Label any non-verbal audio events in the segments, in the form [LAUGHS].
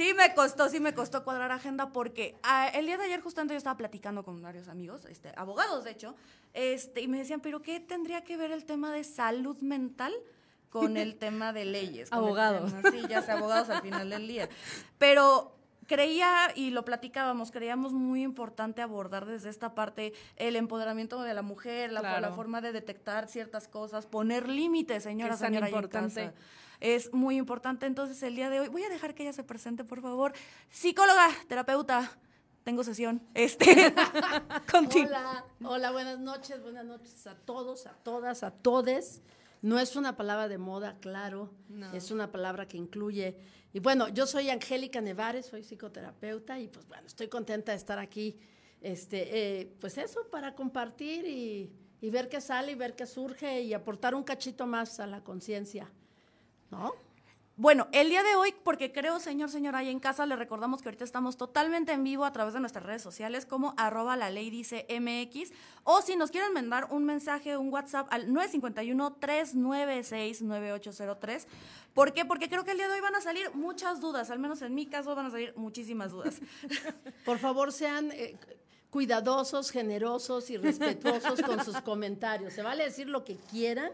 Sí me costó, sí me costó cuadrar agenda porque ah, el día de ayer justamente yo estaba platicando con varios amigos, este, abogados de hecho, este, y me decían, pero ¿qué tendría que ver el tema de salud mental? con el tema de leyes. Abogados. Sí, ya sé, abogados al final del día. Pero creía, y lo platicábamos, creíamos muy importante abordar desde esta parte el empoderamiento de la mujer, la, la forma de detectar ciertas cosas, poner límites, señora, es señora importante. Es muy importante. Entonces, el día de hoy, voy a dejar que ella se presente, por favor. Psicóloga, terapeuta, tengo sesión. Este, [LAUGHS] hola, hola, buenas noches, buenas noches a todos, a todas, a todes. No es una palabra de moda, claro, es una palabra que incluye. Y bueno, yo soy Angélica Nevares, soy psicoterapeuta y pues bueno, estoy contenta de estar aquí, este, eh, pues eso, para compartir y, y ver qué sale y ver qué surge y aportar un cachito más a la conciencia, ¿no? Bueno, el día de hoy, porque creo, señor, señora, ahí en casa, le recordamos que ahorita estamos totalmente en vivo a través de nuestras redes sociales como arroba la ley dice MX, o si nos quieren mandar un mensaje, un WhatsApp al 951-396-9803. ¿Por qué? Porque creo que el día de hoy van a salir muchas dudas, al menos en mi caso van a salir muchísimas dudas. [LAUGHS] Por favor, sean... Eh, cuidadosos, generosos y respetuosos con sus [LAUGHS] comentarios. Se vale decir lo que quieran,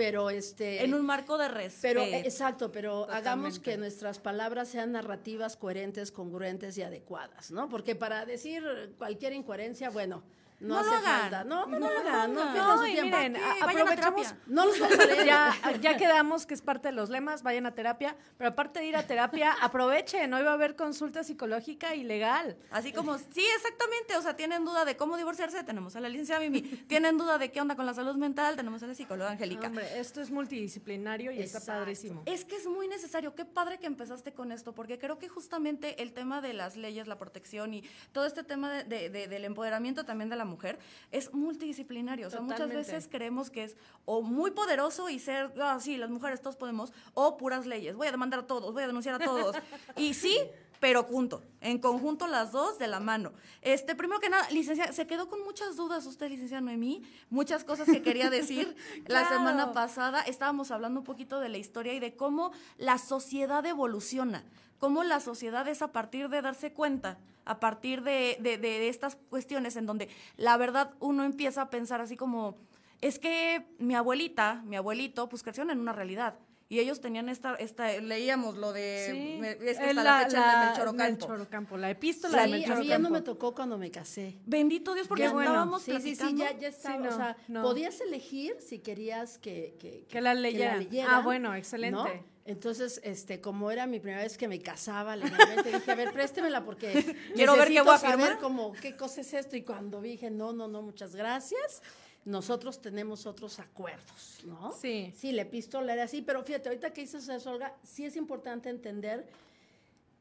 pero este en un marco de respeto. Pero exacto, pero hagamos que nuestras palabras sean narrativas coherentes, congruentes y adecuadas, ¿no? Porque para decir cualquier incoherencia, bueno, no, hace falta. No, no, no, lo hagan. No, no, y miren, aprovechamos. No los vamos a leer. Ya, ya quedamos que es parte de los lemas, vayan a terapia. Pero aparte de ir a terapia, [LAUGHS] aprovechen. Hoy va a haber consulta psicológica y legal. Así como, sí, exactamente. O sea, tienen duda de cómo divorciarse, tenemos a la licenciada Mimi. [LAUGHS] tienen duda de qué onda con la salud mental, tenemos a la psicóloga Angélica. Hombre, esto es multidisciplinario y está padrísimo. Es que es muy necesario. Qué padre que empezaste con esto, porque creo que justamente el tema de las leyes, la protección y todo este tema de, de, del empoderamiento también de la mujer es multidisciplinario. O sea, muchas veces creemos que es o muy poderoso y ser, ah, sí, las mujeres todos podemos, o puras leyes. Voy a demandar a todos, voy a denunciar a todos. y sí, pero junto, en conjunto las dos de la mano. Este, primero que nada, licenciada, se quedó con muchas dudas usted, licenciada Noemí, muchas cosas que quería decir [LAUGHS] la semana pasada. Estábamos hablando un poquito de la historia y de cómo la sociedad evoluciona, cómo la sociedad es a partir de darse cuenta a partir de, de, estas cuestiones en donde la verdad uno empieza a pensar así como, es que mi abuelita, mi abuelito, pues crecieron en una realidad. Y ellos tenían esta, esta leíamos lo de, sí, es que está la, fecha de Melchor la epístola de Melchor A mí ya no me tocó cuando me casé. Bendito Dios, porque bueno. estábamos sí, sí, sí, ya, ya estaba, o sea, podías elegir si querías que, que, que, la, leyera. Ah, bueno, excelente. Entonces, este, como era mi primera vez que me casaba legalmente, dije, a ver, préstemela porque [LAUGHS] quiero ver qué voy a saber como qué cosa es esto. Y cuando dije, no, no, no, muchas gracias, nosotros tenemos otros acuerdos, ¿no? Sí. Sí, la epístola era así, pero fíjate, ahorita que dices eso, Olga, sí es importante entender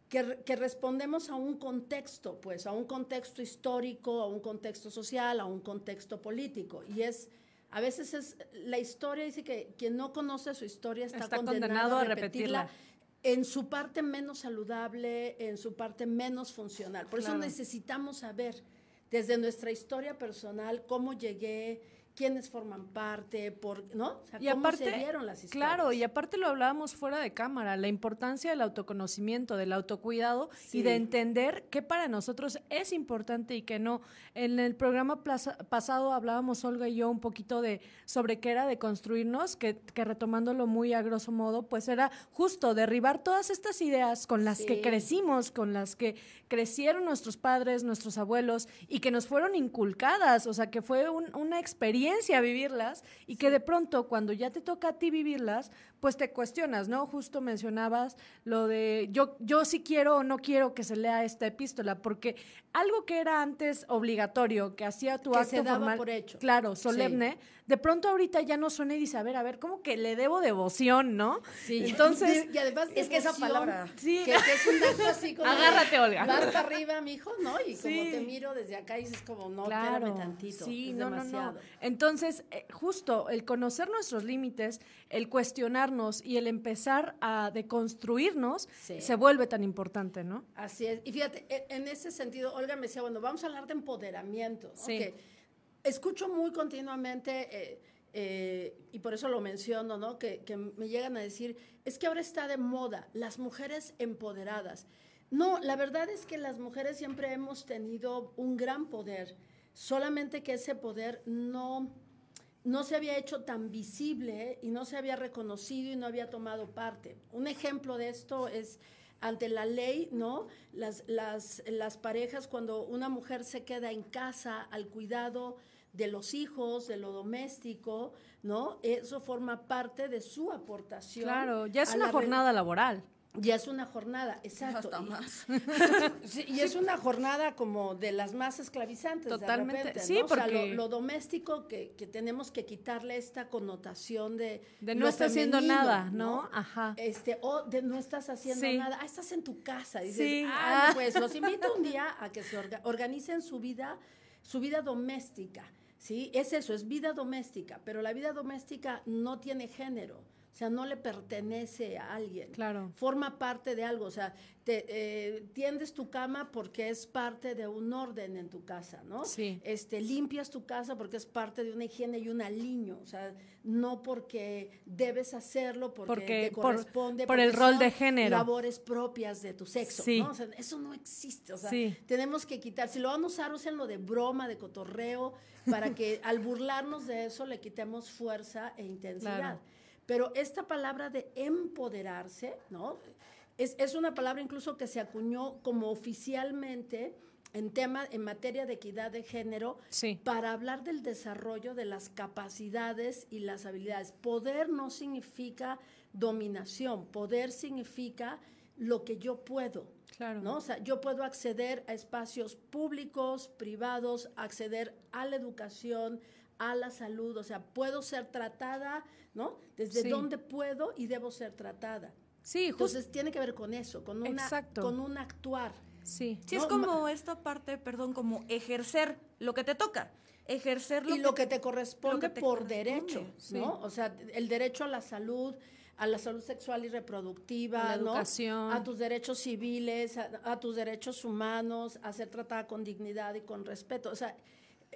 que, que, respondemos a un contexto, pues, a un contexto histórico, a un contexto social, a un contexto político. Y es a veces es la historia dice que quien no conoce su historia está, condenado, a repetirla, en su parte menos saludable, en su parte menos funcional. Por eso necesitamos saber desde nuestra historia personal cómo llegué, quiénes forman parte, por, ¿no? y cómo aparte, se dieron las historias. Claro, y aparte lo hablábamos fuera de cámara, la importancia del autoconocimiento, del autocuidado y de entender qué para nosotros es importante y qué no. En el programa pasado hablábamos Olga y yo un poquito de sobre qué era de construirnos, que, que retomándolo muy a grosso modo, pues era justo derribar todas estas ideas con las que crecimos, con las que crecieron nuestros padres, nuestros abuelos y que nos fueron inculcadas, o sea, que fue una experiencia vivirlas y que de pronto cuando ya te toca a ti vivirlas, pues te cuestionas, ¿no? Justo mencionabas lo de yo, yo sí quiero o no quiero que se lea esta epístola, porque algo que era antes obligatorio, que hacía tu acto se daba por hecho. claro, solemne, de pronto ahorita ya no suena y dice, a ver, a ver, ¿cómo que le debo devoción, no? Sí. Entonces, y además es que esa palabra, sí. que, es un acto así como Agárrate, Olga. Vas para arriba, mijo, ¿no? Y como te miro desde acá y dices como, no, claro. tantito. Sí, no, no, no. Entonces, eh, justo el conocer nuestros límites, el cuestionarnos y el empezar a deconstruirnos se vuelve tan importante, ¿no? Así es. Y fíjate, e, en ese sentido, Olga me decía, bueno, vamos a hablar de empoderamiento. Sí escucho muy continuamente, eh, eh, y por eso lo menciono, ¿no? Que, que, me llegan a decir, es que ahora está de moda, las mujeres empoderadas. No, la verdad es que las mujeres siempre hemos tenido un gran poder, solamente que ese poder no, no se había hecho tan visible y no se había reconocido y no había tomado parte. Un ejemplo de esto es ante la ley, ¿no? Las, las, las parejas, cuando una mujer se queda en casa al cuidado de los hijos, de lo doméstico, ¿no? Eso forma parte de su aportación. Claro, ya es una jornada laboral. Ya es una jornada, exacto. Hasta más. [LAUGHS] y es una jornada como de las más esclavizantes. Totalmente. sí, porque lo, doméstico que, tenemos que quitarle esta connotación de. De no estás haciendo nada, ¿no? Ajá. Este, o de no estás haciendo nada. Ah, estás en tu casa. Dices, sí. ah, pues los invito un día a que se organicen su vida, su vida doméstica. ¿sí? Es eso, es vida doméstica, pero la vida doméstica no tiene género. O sea, no le pertenece a alguien. Claro. Forma parte de algo. O sea, te, eh, tiendes tu cama porque es parte de un orden en tu casa, ¿no? Sí. Este, limpias tu casa porque es parte de una higiene y un aliño. O sea, no porque debes hacerlo, porque, te corresponde. Por, el rol de género. Labores propias de tu sexo, sí. ¿no? O sea, eso no existe. O sea, tenemos que quitar. Si lo van a usar, lo de broma, de cotorreo, para que [LAUGHS] al burlarnos de eso le quitemos fuerza e intensidad. Pero esta palabra de empoderarse, ¿no? Es, es, una palabra incluso que se acuñó como oficialmente en tema, en materia de equidad de género, para hablar del desarrollo de las capacidades y las habilidades. Poder no significa dominación, poder significa lo que yo puedo. Claro. ¿no? O sea, yo puedo acceder a espacios públicos, privados, acceder a la educación, a la salud, o sea, puedo ser tratada, ¿no? Desde dónde puedo y debo ser tratada. Sí, Entonces tiene que ver con eso, con, una, con un actuar. Sí. Sí, es como esta parte, perdón, como ejercer lo que te toca. Ejercer lo y lo que te corresponde por derecho, ¿no? O sea, el derecho a la salud, a la salud sexual y reproductiva, a la educación, a tus derechos civiles, a, tus derechos humanos, a ser tratada con dignidad y con respeto. O sea,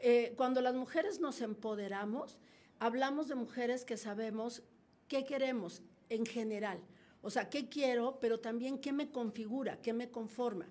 eh, cuando las mujeres nos empoderamos, hablamos de mujeres que sabemos qué queremos en general. O sea, qué quiero, pero también qué me configura, qué me conforma.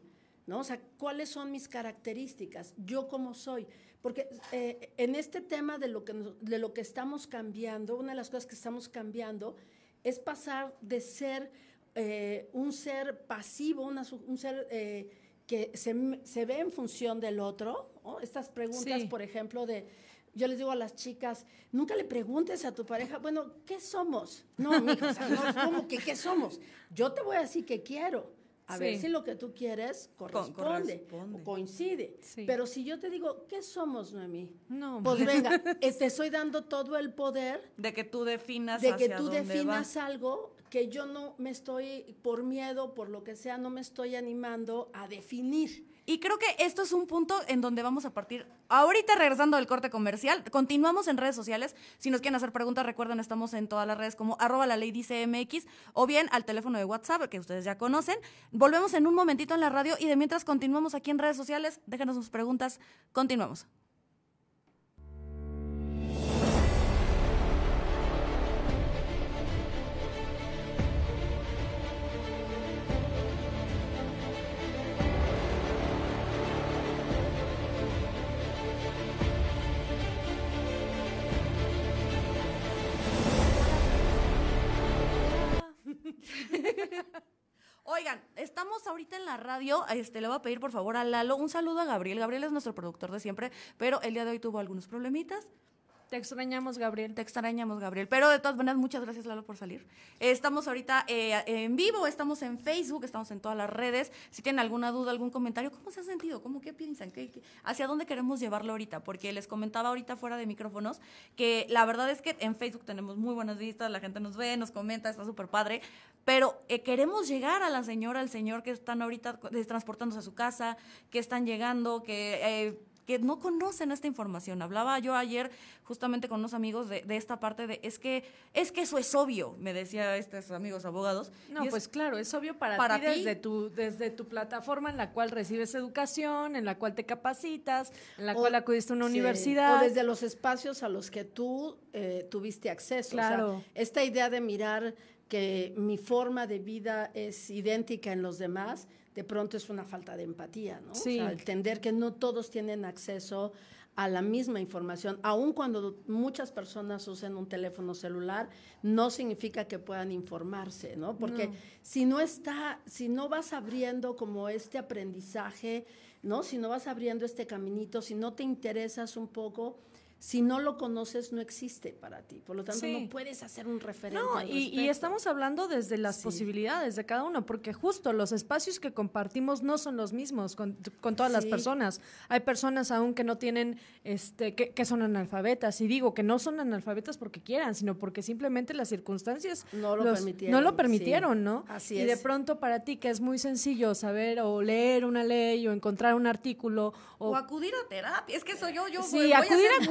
¿no? O sea, cuáles son mis características, yo cómo soy. Porque eh, en este tema de lo, que, de lo que estamos cambiando, una de las cosas que estamos cambiando es pasar de ser eh, un ser pasivo, un ser eh, que se, ve en función del otro. Estas preguntas, por ejemplo, de, yo les digo a las chicas, nunca le preguntes a tu pareja, bueno, ¿qué somos? No, amigo, o sea, no, ¿cómo que qué somos? Yo te voy a decir que quiero. A ver si lo que tú quieres corresponde, o coincide. Pero si yo te digo, ¿qué somos, Noemí? No. Pues venga, [LAUGHS] eh, te estoy dando todo el poder. De que tú definas De que tú definas algo que yo no me estoy, por miedo, por lo que sea, no me estoy animando a definir. Y creo que esto es un punto en donde vamos a partir. Ahorita regresando del corte comercial, continuamos en redes sociales. Si nos quieren hacer preguntas, recuerden, estamos en todas las redes como arroba la ley dice o bien al teléfono de WhatsApp que ustedes ya conocen. Volvemos en un momentito en la radio y de mientras continuamos aquí en redes sociales, déjenos sus preguntas. Continuamos. Oigan, estamos ahorita en la radio. Este, le voy a pedir por favor a Lalo un saludo a Gabriel. Gabriel es nuestro productor de siempre, pero el día de hoy tuvo algunos problemitas. Te extrañamos, Gabriel. Te extrañamos, Gabriel. Pero de todas maneras, muchas gracias, Lalo, por salir. estamos ahorita eh, en vivo, estamos en Facebook, estamos en todas las redes. Si tienen alguna duda, algún comentario, ¿cómo se ha sentido? ¿Cómo qué piensan? ¿Qué, hacia dónde queremos llevarlo ahorita? Porque les comentaba ahorita fuera de micrófonos que la verdad es que en Facebook tenemos muy buenas vistas, la gente nos ve, nos comenta, está súper padre. Pero eh, queremos llegar a la señora, al señor que están ahorita transportándose a su casa, que están llegando, que... Que no conocen esta información. Hablaba yo ayer justamente con unos amigos de, esta parte de, es que, es que eso es obvio, me decía estos amigos abogados. No, pues claro, es obvio para, ti, Desde, tu, desde tu plataforma en la cual recibes educación, en la cual te capacitas, en la cual acudiste a una universidad. O desde los espacios a los que tú eh, tuviste acceso. Claro. esta idea de mirar que mi forma de vida es idéntica en los demás, de pronto es una falta de empatía, ¿no? Sí. O sea, entender que no todos tienen acceso a la misma información, aun cuando muchas personas usen un teléfono celular, no significa que puedan informarse, ¿no? Porque si no está, si no vas abriendo como este aprendizaje, ¿no? Si no vas abriendo este caminito, si no te interesas un poco, si no lo conoces, no existe para ti. Por lo tanto, no puedes hacer un referente. No, y, estamos hablando desde las posibilidades de cada uno, porque justo los espacios que compartimos no son los mismos con, todas las personas. Hay personas aún que no tienen, este, que, son analfabetas. Y digo que no son analfabetas porque quieran, sino porque simplemente las circunstancias no lo permitieron. No lo permitieron, ¿no? Así y de pronto para ti, que es muy sencillo saber o leer una ley o encontrar un artículo. O, acudir a terapia. Es que soy yo, yo sí, voy, acudir a,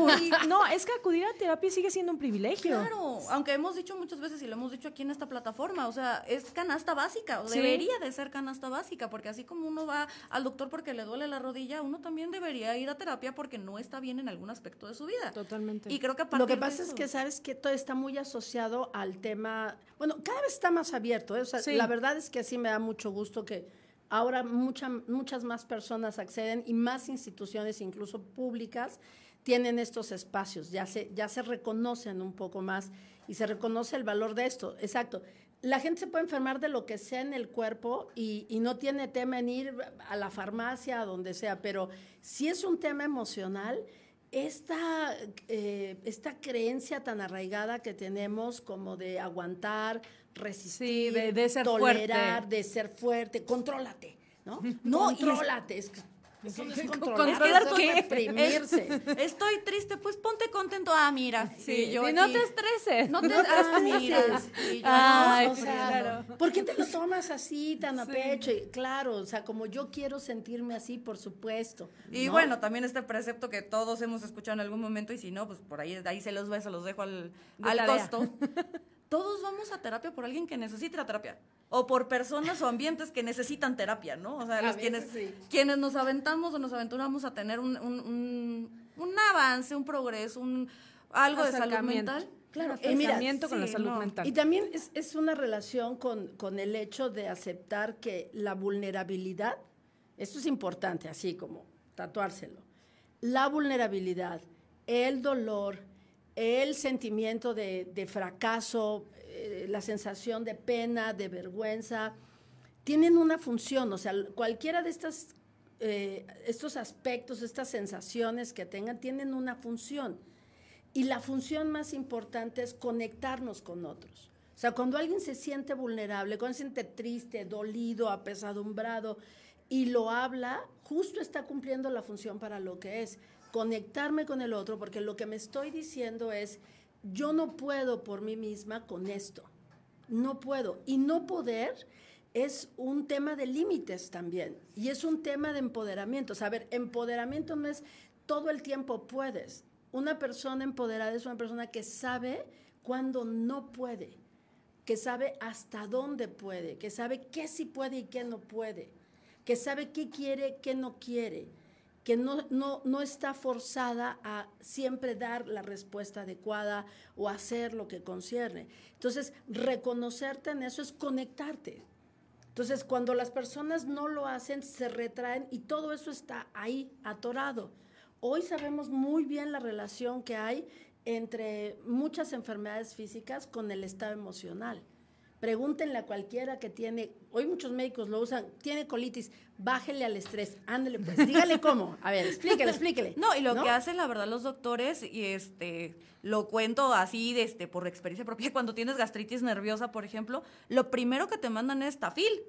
no, es que acudir a terapia sigue siendo un privilegio. Claro, aunque hemos dicho muchas veces y lo hemos dicho aquí en esta plataforma, o sea, es canasta básica, o debería de ser canasta básica, porque así como uno va al doctor porque le duele la rodilla, uno también debería ir a terapia porque no está bien en algún aspecto de su vida. Totalmente. Y creo que Lo que pasa es que sabes que todo está muy asociado al tema, bueno, cada vez está más abierto, ¿eh? o sea, la verdad es que así me da mucho gusto que ahora muchas más personas acceden y más instituciones, incluso públicas, tienen estos espacios, ya se, ya se reconocen un poco más y se reconoce el valor de esto. Exacto. La gente se puede enfermar de lo que sea en el cuerpo y, no tiene tema en ir a la farmacia, a donde sea, pero si es un tema emocional, esta, eh, esta creencia tan arraigada que tenemos como de aguantar, resistir, de, ser tolerar, de ser fuerte, contrólate, ¿no? [LAUGHS] No, contrólate. Es eso no es [LAUGHS] controlar, reprimirse. Estoy triste, pues ponte contento. Ah, mira. Sí, yo y no te estreses. No te [LAUGHS] estreses. Ah, o sea, ¿por qué te lo tomas así, tan a pecho? claro, o sea, como yo quiero sentirme así, por supuesto. Y bueno, también este precepto que todos hemos escuchado en algún momento, y si no, pues por ahí, ahí se los ve, se los dejo al, al costo. [LAUGHS] todos vamos a terapia por alguien que necesita terapia o por personas o ambientes que necesitan terapia, ¿no? O sea, los quienes, quienes nos aventamos o nos aventuramos a tener un, un, avance, un progreso, un algo de salud mental. Claro, acercamiento con la salud mental. Y también es, es una relación con, con, el hecho de aceptar que la vulnerabilidad, esto es importante, así como tatuárselo, la vulnerabilidad, el dolor, el sentimiento de, fracaso, eh, la sensación de pena, de vergüenza, tienen una función, o sea, cualquiera de estas, eh, estos aspectos, estas sensaciones que tengan, tienen una función. Y la función más importante es conectarnos con otros. O sea, cuando alguien se siente vulnerable, cuando se siente triste, dolido, apesadumbrado y lo habla, justo está cumpliendo la función para lo que es, conectarme con el otro, porque lo que me estoy diciendo es, yo no puedo por mí misma con esto, no puedo. Y no poder es un tema de límites también, y es un tema de empoderamiento. O empoderamiento no es todo el tiempo puedes. Una persona empoderada es una persona que sabe cuándo no puede, que sabe hasta dónde puede, que sabe qué sí puede y qué no puede, que sabe qué quiere, qué no quiere que no, no, no, está forzada a siempre dar la respuesta adecuada o hacer lo que concierne. Entonces, reconocerte en eso es conectarte. Entonces, cuando las personas no lo hacen, se retraen y todo eso está ahí, atorado. Hoy sabemos muy bien la relación que hay entre muchas enfermedades físicas con el estado emocional. Pregúntenle a cualquiera que tiene, hoy muchos médicos lo usan, tiene colitis, bájele al estrés, ándele pues, [LAUGHS] dígale cómo. A ver, explíquele, explíquele. No, y lo que hacen la verdad los doctores, y este, lo cuento así, de este, por experiencia propia, [LAUGHS] cuando tienes gastritis nerviosa, por ejemplo, lo primero que te mandan es tafil.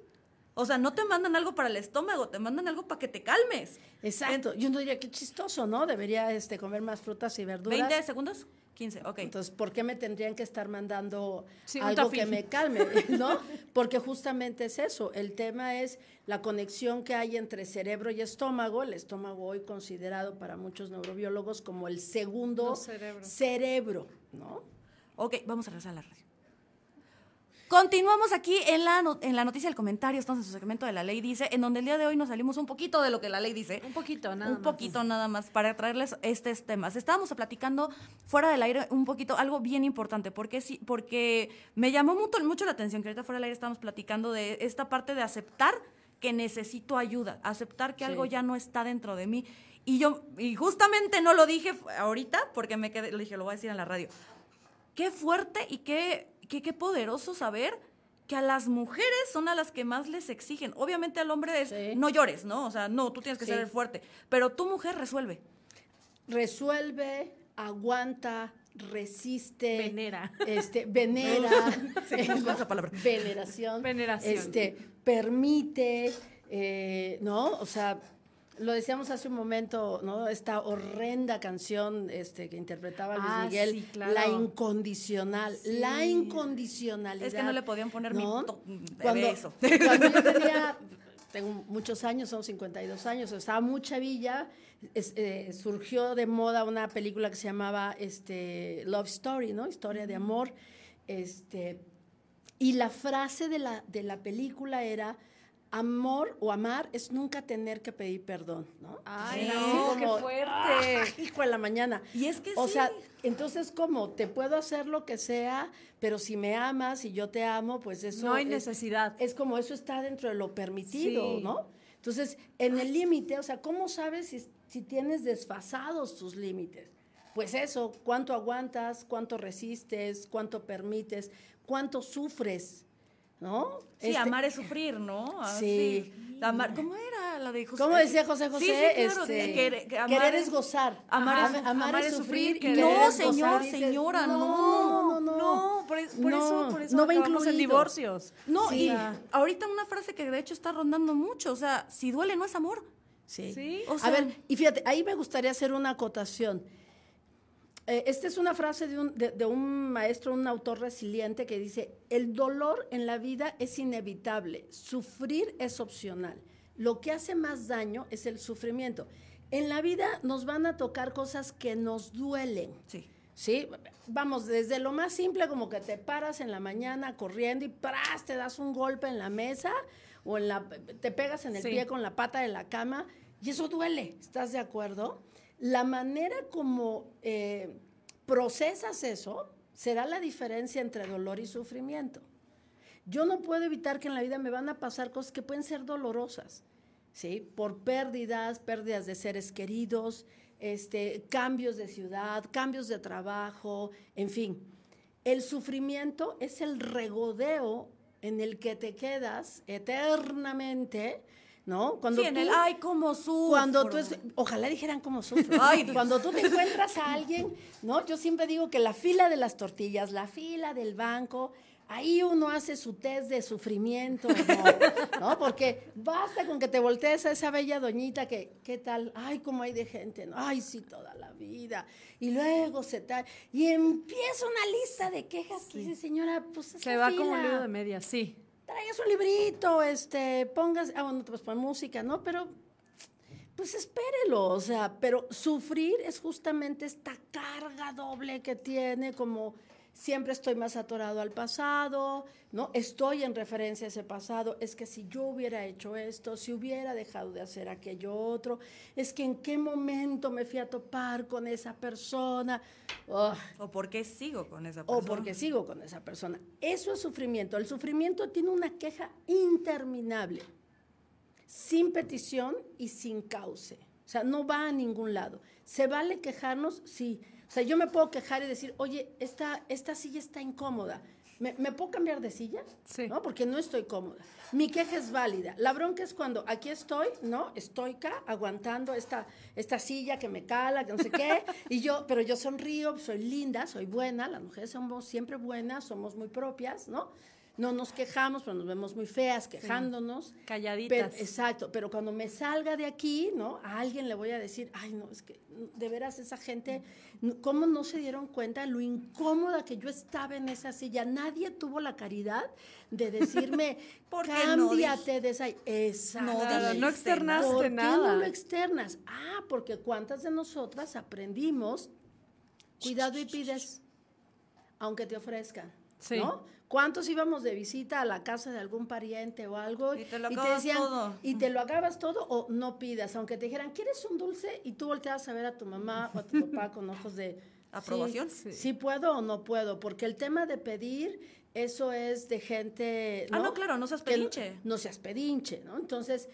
O sea, no te mandan algo para el estómago, te mandan algo para que te calmes. Exacto. Yo no diría que chistoso, ¿no? Debería este, comer más frutas y verduras. ¿20 segundos? 15, ok. Entonces, ¿por qué me tendrían que estar mandando algo que me calme? [LAUGHS] ¿No? Porque justamente es eso. El tema es la conexión que hay entre cerebro y estómago. El estómago hoy considerado para muchos neurobiólogos como el segundo cerebro, ¿no? Ok, vamos a regresar a la radio. Continuamos aquí en la, en la noticia del comentario, estamos en su segmento de la ley dice, en donde el día de hoy nos salimos un poquito de lo que la ley dice. Un poquito, nada un más. Un poquito nada más para traerles estos temas. Estábamos platicando fuera del aire un poquito, algo bien importante, porque, sí, porque me llamó mucho, mucho la atención que ahorita fuera del aire estábamos platicando de esta parte de aceptar que necesito ayuda, aceptar que algo ya no está dentro de mí. Y yo, y justamente no lo dije ahorita porque me quedé, lo dije, lo voy a decir en la radio. Qué fuerte y qué qué, poderoso saber que a las mujeres son a las que más les exigen. Obviamente al hombre es, no llores, ¿no? O sea, no, tú tienes que ser fuerte, pero tu mujer resuelve. Resuelve, aguanta, resiste. Venera. Este, venera. [LAUGHS] esa palabra. Veneración. Veneración. Este, permite, eh, ¿no? O sea, lo decíamos hace un momento, ¿no? Esta horrenda canción este, que interpretaba Luis ah, Miguel, La Incondicional, la incondicionalidad. Es que no le podían poner ¿no? cuando, eso. [LAUGHS] Cuando yo tenía, [LAUGHS] tengo muchos años, son 52 años, estaba muy chavilla, eh, surgió de moda una película que se llamaba este, Love Story, ¿no? Historia de amor. Este, y la frase de la, de la película era amor o amar es nunca tener que pedir perdón, ¿no? Ay, no, qué fuerte. hijo de la mañana. Y es que O sea, entonces, ¿cómo? Te puedo hacer lo que sea, pero si me amas y yo te amo, pues eso... No hay necesidad. Es como eso está dentro de lo permitido, ¿no? Entonces, en el límite, o sea, ¿cómo sabes si, si tienes desfasados tus límites? Pues eso, cuánto aguantas, cuánto resistes, cuánto permites, cuánto sufres, ¿no? Sí, este amar es sufrir, ¿no? sí. Amar, ¿Cómo era la de José? ¿Cómo decía José José? Sí, claro, este, querer es gozar. Amar, es, amar, es sufrir. no, señor, señora, no. No, no, no. por, por eso, por eso no va en divorcios. No, y ahorita una frase que de hecho está rondando mucho, o sea, si duele no es amor. Sí. ¿Sí? O sea, A ver, y fíjate, ahí me gustaría hacer una acotación. Eh, esta es una frase de un, de, un, maestro, un autor resiliente que dice, el dolor en la vida es inevitable, sufrir es opcional. Lo que hace más daño es el sufrimiento. En la vida nos van a tocar cosas que nos duelen. Sí. ¿Sí? Vamos, desde lo más simple como que te paras en la mañana corriendo y ¡pras! te das un golpe en la mesa o en la, te pegas en el pie con la pata de la cama y eso duele, ¿estás de acuerdo? La manera como eh, procesas eso será la diferencia entre dolor y sufrimiento. Yo no puedo evitar que en la vida me van a pasar cosas que pueden ser dolorosas, ¿sí? Por pérdidas, pérdidas de seres queridos, este, cambios de ciudad, cambios de trabajo, en fin. El sufrimiento es el regodeo en el que te quedas eternamente ¿no? Cuando sí, en el, ay, cómo sufro. Cuando tú, ojalá dijeran cómo sufro. [LAUGHS] Ay, cuando tú te encuentras a alguien, ¿no? Yo siempre digo que la fila de las tortillas, la fila del banco, ahí uno hace su test de sufrimiento, ¿no? Porque basta con que te voltees a esa bella doñita que, ¿qué tal? Ay, cómo hay de gente, ¿no? Ay, sí, toda la vida. Y luego se tal, y empieza una lista de quejas que dice, señora, pues Se va como un libro de media, sí traigas un librito, este, pongas, ah, bueno, te poner música, ¿no? Pero, pues espérelo, o sea, pero sufrir es justamente esta carga doble que tiene como siempre estoy más atorado al pasado, ¿no? Estoy en referencia a ese pasado, es que si yo hubiera hecho esto, si hubiera dejado de hacer aquello otro, es que en qué momento me fui a topar con esa persona. O por qué sigo con esa persona. O porque sigo con esa persona. Eso es sufrimiento. El sufrimiento tiene una queja interminable, sin petición y sin cauce. O sea, no va a ningún lado. ¿Se vale quejarnos? Sí sea, yo me puedo quejar y decir, oye, esta, esta silla está incómoda. ¿Me, puedo cambiar de silla? Sí. ¿No? Porque no estoy cómoda. Mi queja es válida. La bronca es cuando aquí estoy, ¿no? Estoica, aguantando esta, esta silla que me cala, que no sé qué. y yo, pero yo sonrío, soy linda, soy buena. Las mujeres somos siempre buenas, somos muy propias, ¿no? No nos quejamos, pero nos vemos muy feas quejándonos. Calladitas. exacto, pero cuando me salga de aquí, ¿no? A alguien le voy a decir, ay, no, es que de veras esa gente, ¿cómo no se dieron cuenta lo incómoda que yo estaba en esa silla? Nadie tuvo la caridad de decirme, [LAUGHS] cámbiate de esa... No, no externaste ¿Por nada. qué no lo externas? Ah, porque cuántas de nosotras aprendimos, cuidado y pides, aunque te ofrezcan. ¿No? ¿Cuántos íbamos de visita a la casa de algún pariente o algo? Y te lo decían, todo. Y te lo acabas todo o no pidas, aunque te dijeran, ¿quieres un dulce? Y tú volteas a ver a tu mamá o a tu [LAUGHS] papá con ojos de... ¿Aprobación? Sí, puedo o no puedo, porque el tema de pedir, eso es de gente... Ah, no, claro, no seas pedinche. no seas pedinche, ¿no? Entonces,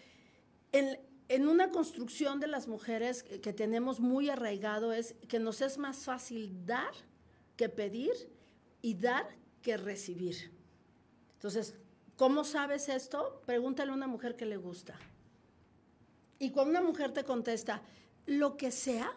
en, en una construcción de las mujeres que tenemos muy arraigado es que nos es más fácil dar que pedir y dar que recibir. Entonces, ¿cómo sabes esto? Pregúntale a una mujer que le gusta. Y cuando una mujer te contesta, lo que sea,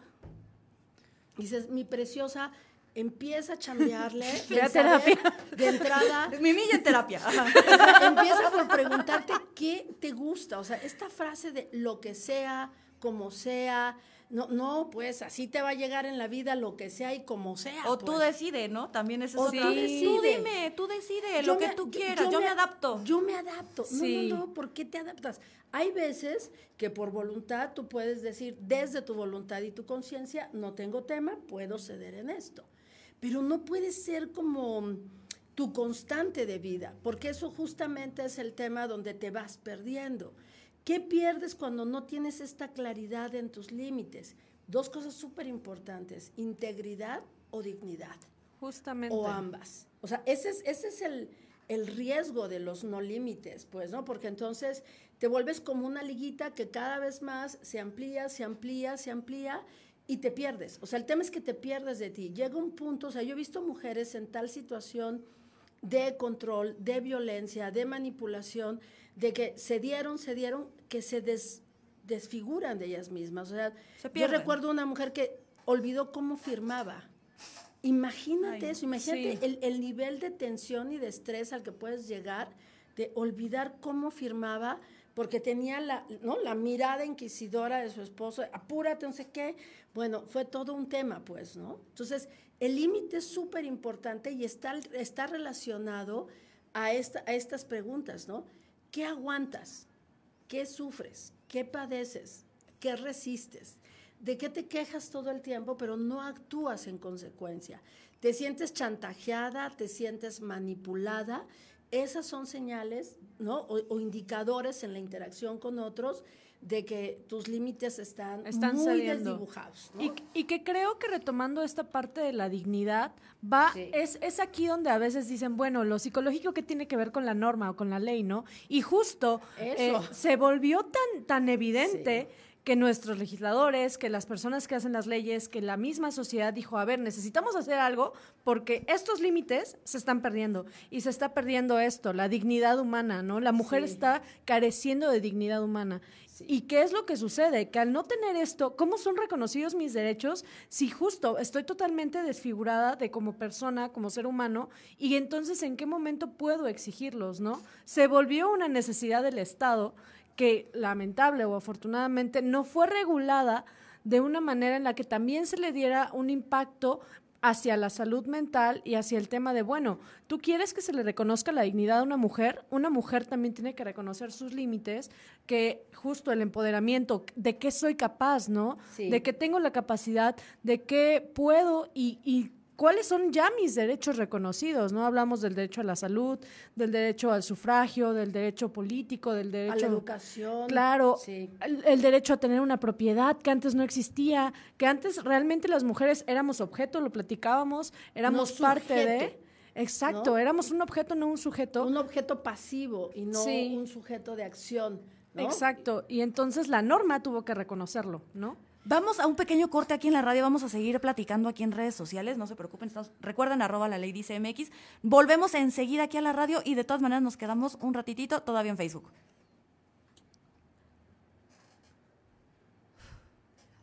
dices, mi preciosa, empieza a chambearle [LAUGHS] de, terapia. de entrada. [LAUGHS] Mi milla en terapia. [LAUGHS] empieza por preguntarte qué te gusta. O sea, esta frase de lo que sea, como sea, no, no, pues así te va a llegar en la vida lo que sea y como sea. O tú pues. decides, ¿no? También es eso. O tú Tú dime, tú decides lo que tú quieras, yo, me, adapto. Yo me adapto. No, no, no, ¿por qué te adaptas? Hay veces que por voluntad tú puedes decir, desde tu voluntad y tu conciencia, no tengo tema, puedo ceder en esto. Pero no puede ser como tu constante de vida, porque eso justamente es el tema donde te vas perdiendo. ¿Qué pierdes cuando no tienes esta claridad en tus límites? Dos cosas súper importantes, integridad o dignidad. Justamente. O ambas. O sea, ese es, ese es el, el riesgo de los no límites, pues, ¿no? Porque entonces te vuelves como una liguita que cada vez más se amplía, se amplía, se amplía y te pierdes. O sea, el tema es que te pierdes de ti. Llega un punto, o sea, yo he visto mujeres en tal situación de control, de violencia, de manipulación, de que se dieron, se dieron, que se desfiguran de ellas mismas. O sea, yo recuerdo una mujer que olvidó cómo firmaba. Imagínate eso, imagínate el, el, nivel de tensión y de estrés al que puedes llegar, de olvidar cómo firmaba, porque tenía la, ¿no? la mirada inquisidora de su esposo, apúrate, no sé qué. Bueno, fue todo un tema, pues, ¿no? Entonces, el límite es súper importante y está, está relacionado a, esta, a estas preguntas, ¿no? ¿Qué aguantas? ¿Qué sufres? ¿Qué padeces? ¿Qué resistes? ¿De qué te quejas todo el tiempo pero no actúas en consecuencia? ¿Te sientes chantajeada? ¿Te sientes manipulada? Esas son señales ¿no? o, indicadores en la interacción con otros de que tus límites están, están muy desdibujados. Y, que creo que retomando esta parte de la dignidad, va, es, es aquí donde a veces dicen, bueno, lo psicológico que tiene que ver con la norma o con la ley, ¿no? Y justo eh, se volvió tan, tan evidente. Que nuestros legisladores, que las personas que hacen las leyes, que la misma sociedad dijo, a ver, necesitamos hacer algo porque estos límites se están perdiendo y se está perdiendo esto, la dignidad humana, ¿no? La mujer está careciendo de dignidad humana. ¿Y qué es lo que sucede? Que al no tener esto, ¿cómo son reconocidos mis derechos si justo estoy totalmente desfigurada de como persona, como ser humano? Y entonces, ¿en qué momento puedo exigirlos, no? Se volvió una necesidad del Estado que, lamentable o afortunadamente, no fue regulada de una manera en la que también se le diera un impacto hacia la salud mental y hacia el tema de, bueno, tú quieres que se le reconozca la dignidad a una mujer, una mujer también tiene que reconocer sus límites, que justo el empoderamiento, de qué soy capaz, ¿no? De qué tengo la capacidad, de qué puedo y, y cuáles son ya mis derechos reconocidos, ¿no? Hablamos del derecho a la salud, del derecho al sufragio, del derecho político, del derecho... A la educación. Claro, el, derecho a tener una propiedad que antes no existía, que antes realmente las mujeres éramos objeto, lo platicábamos, éramos parte de... Exacto, éramos un objeto, no un sujeto. Un objeto pasivo y no un sujeto de acción. Exacto, y entonces la norma tuvo que reconocerlo, ¿no? Vamos a un pequeño corte aquí en la radio, vamos a seguir platicando aquí en redes sociales, no se preocupen, recuerden arroba la ley dice MX. Volvemos enseguida aquí a la radio y de todas maneras nos quedamos un ratitito todavía en Facebook.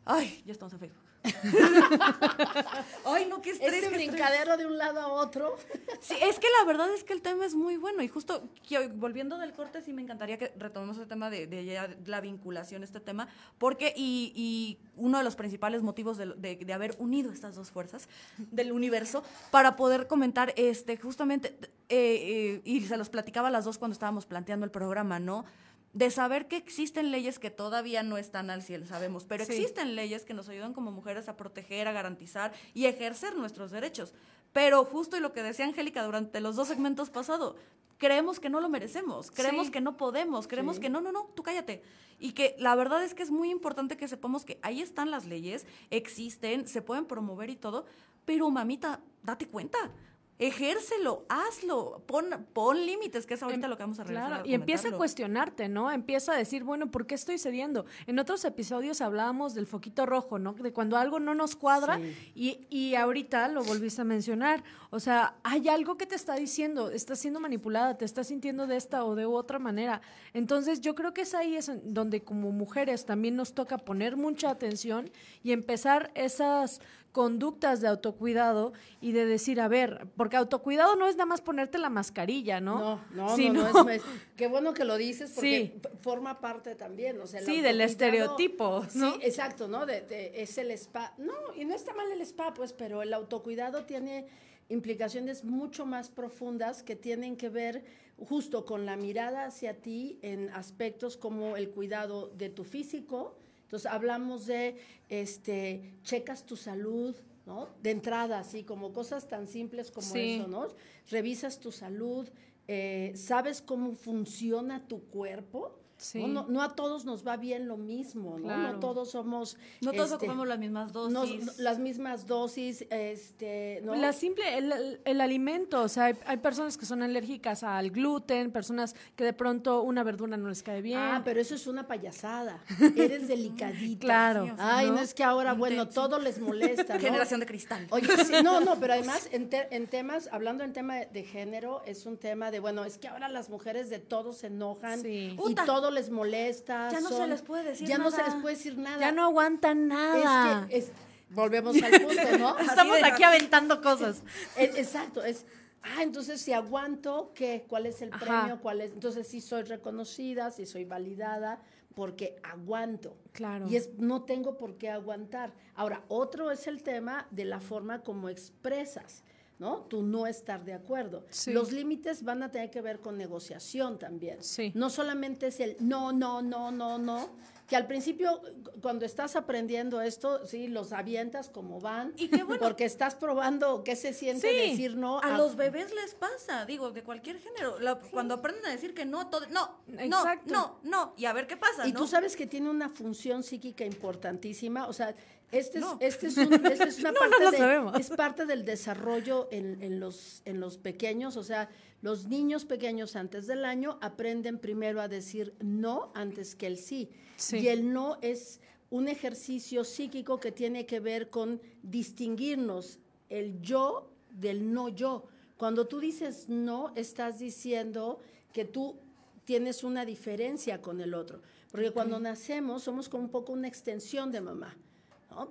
Ay, ya estamos en Facebook. [LAUGHS] Ay, no, qué estrés. Este brincadero de un lado a otro. [LAUGHS] sí, es que la verdad es que el tema es muy bueno. Y justo, volviendo del corte, sí me encantaría que retomemos el tema de, la vinculación, este tema, porque, y, uno de los principales motivos de, haber unido estas dos fuerzas del universo para poder comentar, este, justamente, eh, eh, y se los platicaba a las dos cuando estábamos planteando el programa, ¿no? De saber que existen leyes que todavía no están al cielo, sabemos, pero existen leyes que nos ayudan como mujeres a proteger, a garantizar y ejercer nuestros derechos. Pero justo y lo que decía Angélica durante los dos segmentos pasados, creemos que no lo merecemos, creemos que no podemos, creemos que no, no, no, tú cállate. Y que la verdad es que es muy importante que sepamos que ahí están las leyes, existen, se pueden promover y todo, pero mamita, date cuenta ejércelo, hazlo, pon, pon límites, que es ahorita em, lo que vamos a realizar. Claro, y empieza a cuestionarte, ¿no? Empieza a decir, bueno, ¿por qué estoy cediendo? En otros episodios hablábamos del foquito rojo, ¿no? De cuando algo no nos cuadra y, y ahorita lo volviste a mencionar. O sea, hay algo que te está diciendo, estás siendo manipulada, te estás sintiendo de esta o de otra manera. Entonces, yo creo que es ahí es donde como mujeres también nos toca poner mucha atención y empezar esas conductas de autocuidado y de decir, a ver, porque autocuidado no es nada más ponerte la mascarilla, ¿no? No, no, no, es, qué bueno que lo dices porque forma parte también, o sea, Sí, del estereotipo, ¿no? Sí, exacto, ¿no? De, es el spa. No, y no está mal el spa, pues, pero el autocuidado tiene implicaciones mucho más profundas que tienen que ver justo con la mirada hacia ti en aspectos como el cuidado de tu físico, entonces hablamos de, este, checas tu salud, ¿no? De entrada, así como cosas tan simples como eso, ¿no? Revisas tu salud, eh, sabes cómo funciona tu cuerpo, ¿no? a todos nos va bien lo mismo, ¿no? No todos somos... No todos este, ocupamos las mismas dosis. las mismas dosis, este... ¿no? La simple, el, el, alimento, o sea, hay, personas que son alérgicas al gluten, personas que de pronto una verdura no les cae bien. Ah, pero eso es una payasada. [LAUGHS] Eres delicadita. claro. Ay, ¿no? es que ahora, bueno, todo les molesta, ¿no? Generación de cristal. Oye, no, no, pero [LAUGHS] además en, en temas, hablando en tema de género, es un tema de, bueno, es que ahora las mujeres de todo se enojan y todo les molesta. Ya no se les puede decir ya nada. Ya no se les puede decir nada. Ya no aguantan nada. Es que volvemos al punto, ¿no? [LAUGHS] Estamos aquí aventando cosas. exacto, es ah, entonces si aguanto, ¿qué? ¿Cuál es el premio? ¿Cuál es? Entonces si soy reconocida, si soy validada, porque aguanto. Claro. Y es, no tengo por qué aguantar. Ahora, otro es el tema de la forma como expresas. ¿No? Tú no estar de acuerdo. Los límites van a tener que ver con negociación también. No solamente es el no, no, no, no, no, que al principio, cuando estás aprendiendo esto, sí, los avientas como van, y qué bueno, porque estás probando qué se siente decir no. A, los bebés les pasa, digo, de cualquier género, cuando aprenden a decir que no, todo, no, no, no, no, y a ver qué pasa. Y tú sabes que tiene una función psíquica importantísima, o sea, este es, este es, un, este es una [LAUGHS] parte de, es parte del desarrollo en, en, los, en los pequeños, o sea, los niños pequeños antes del año aprenden primero a decir no antes que el sí. Y el no es un ejercicio psíquico que tiene que ver con distinguirnos el yo del no yo. Cuando tú dices no, estás diciendo que tú tienes una diferencia con el otro. Porque cuando nacemos somos como un poco una extensión de mamá.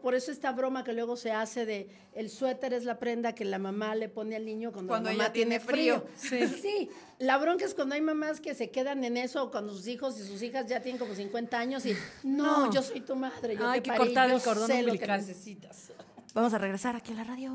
Por eso esta broma que luego se hace de el suéter es la prenda que la mamá le pone al niño cuando, la mamá tiene frío. [LAUGHS] Sí. la bronca es cuando hay mamás que se quedan en eso cuando sus hijos y sus hijas ya tienen como 50 años y no, yo soy tu madre, yo hay que cortar el cordón sé que necesitas. [LAUGHS] Vamos a regresar aquí a la radio.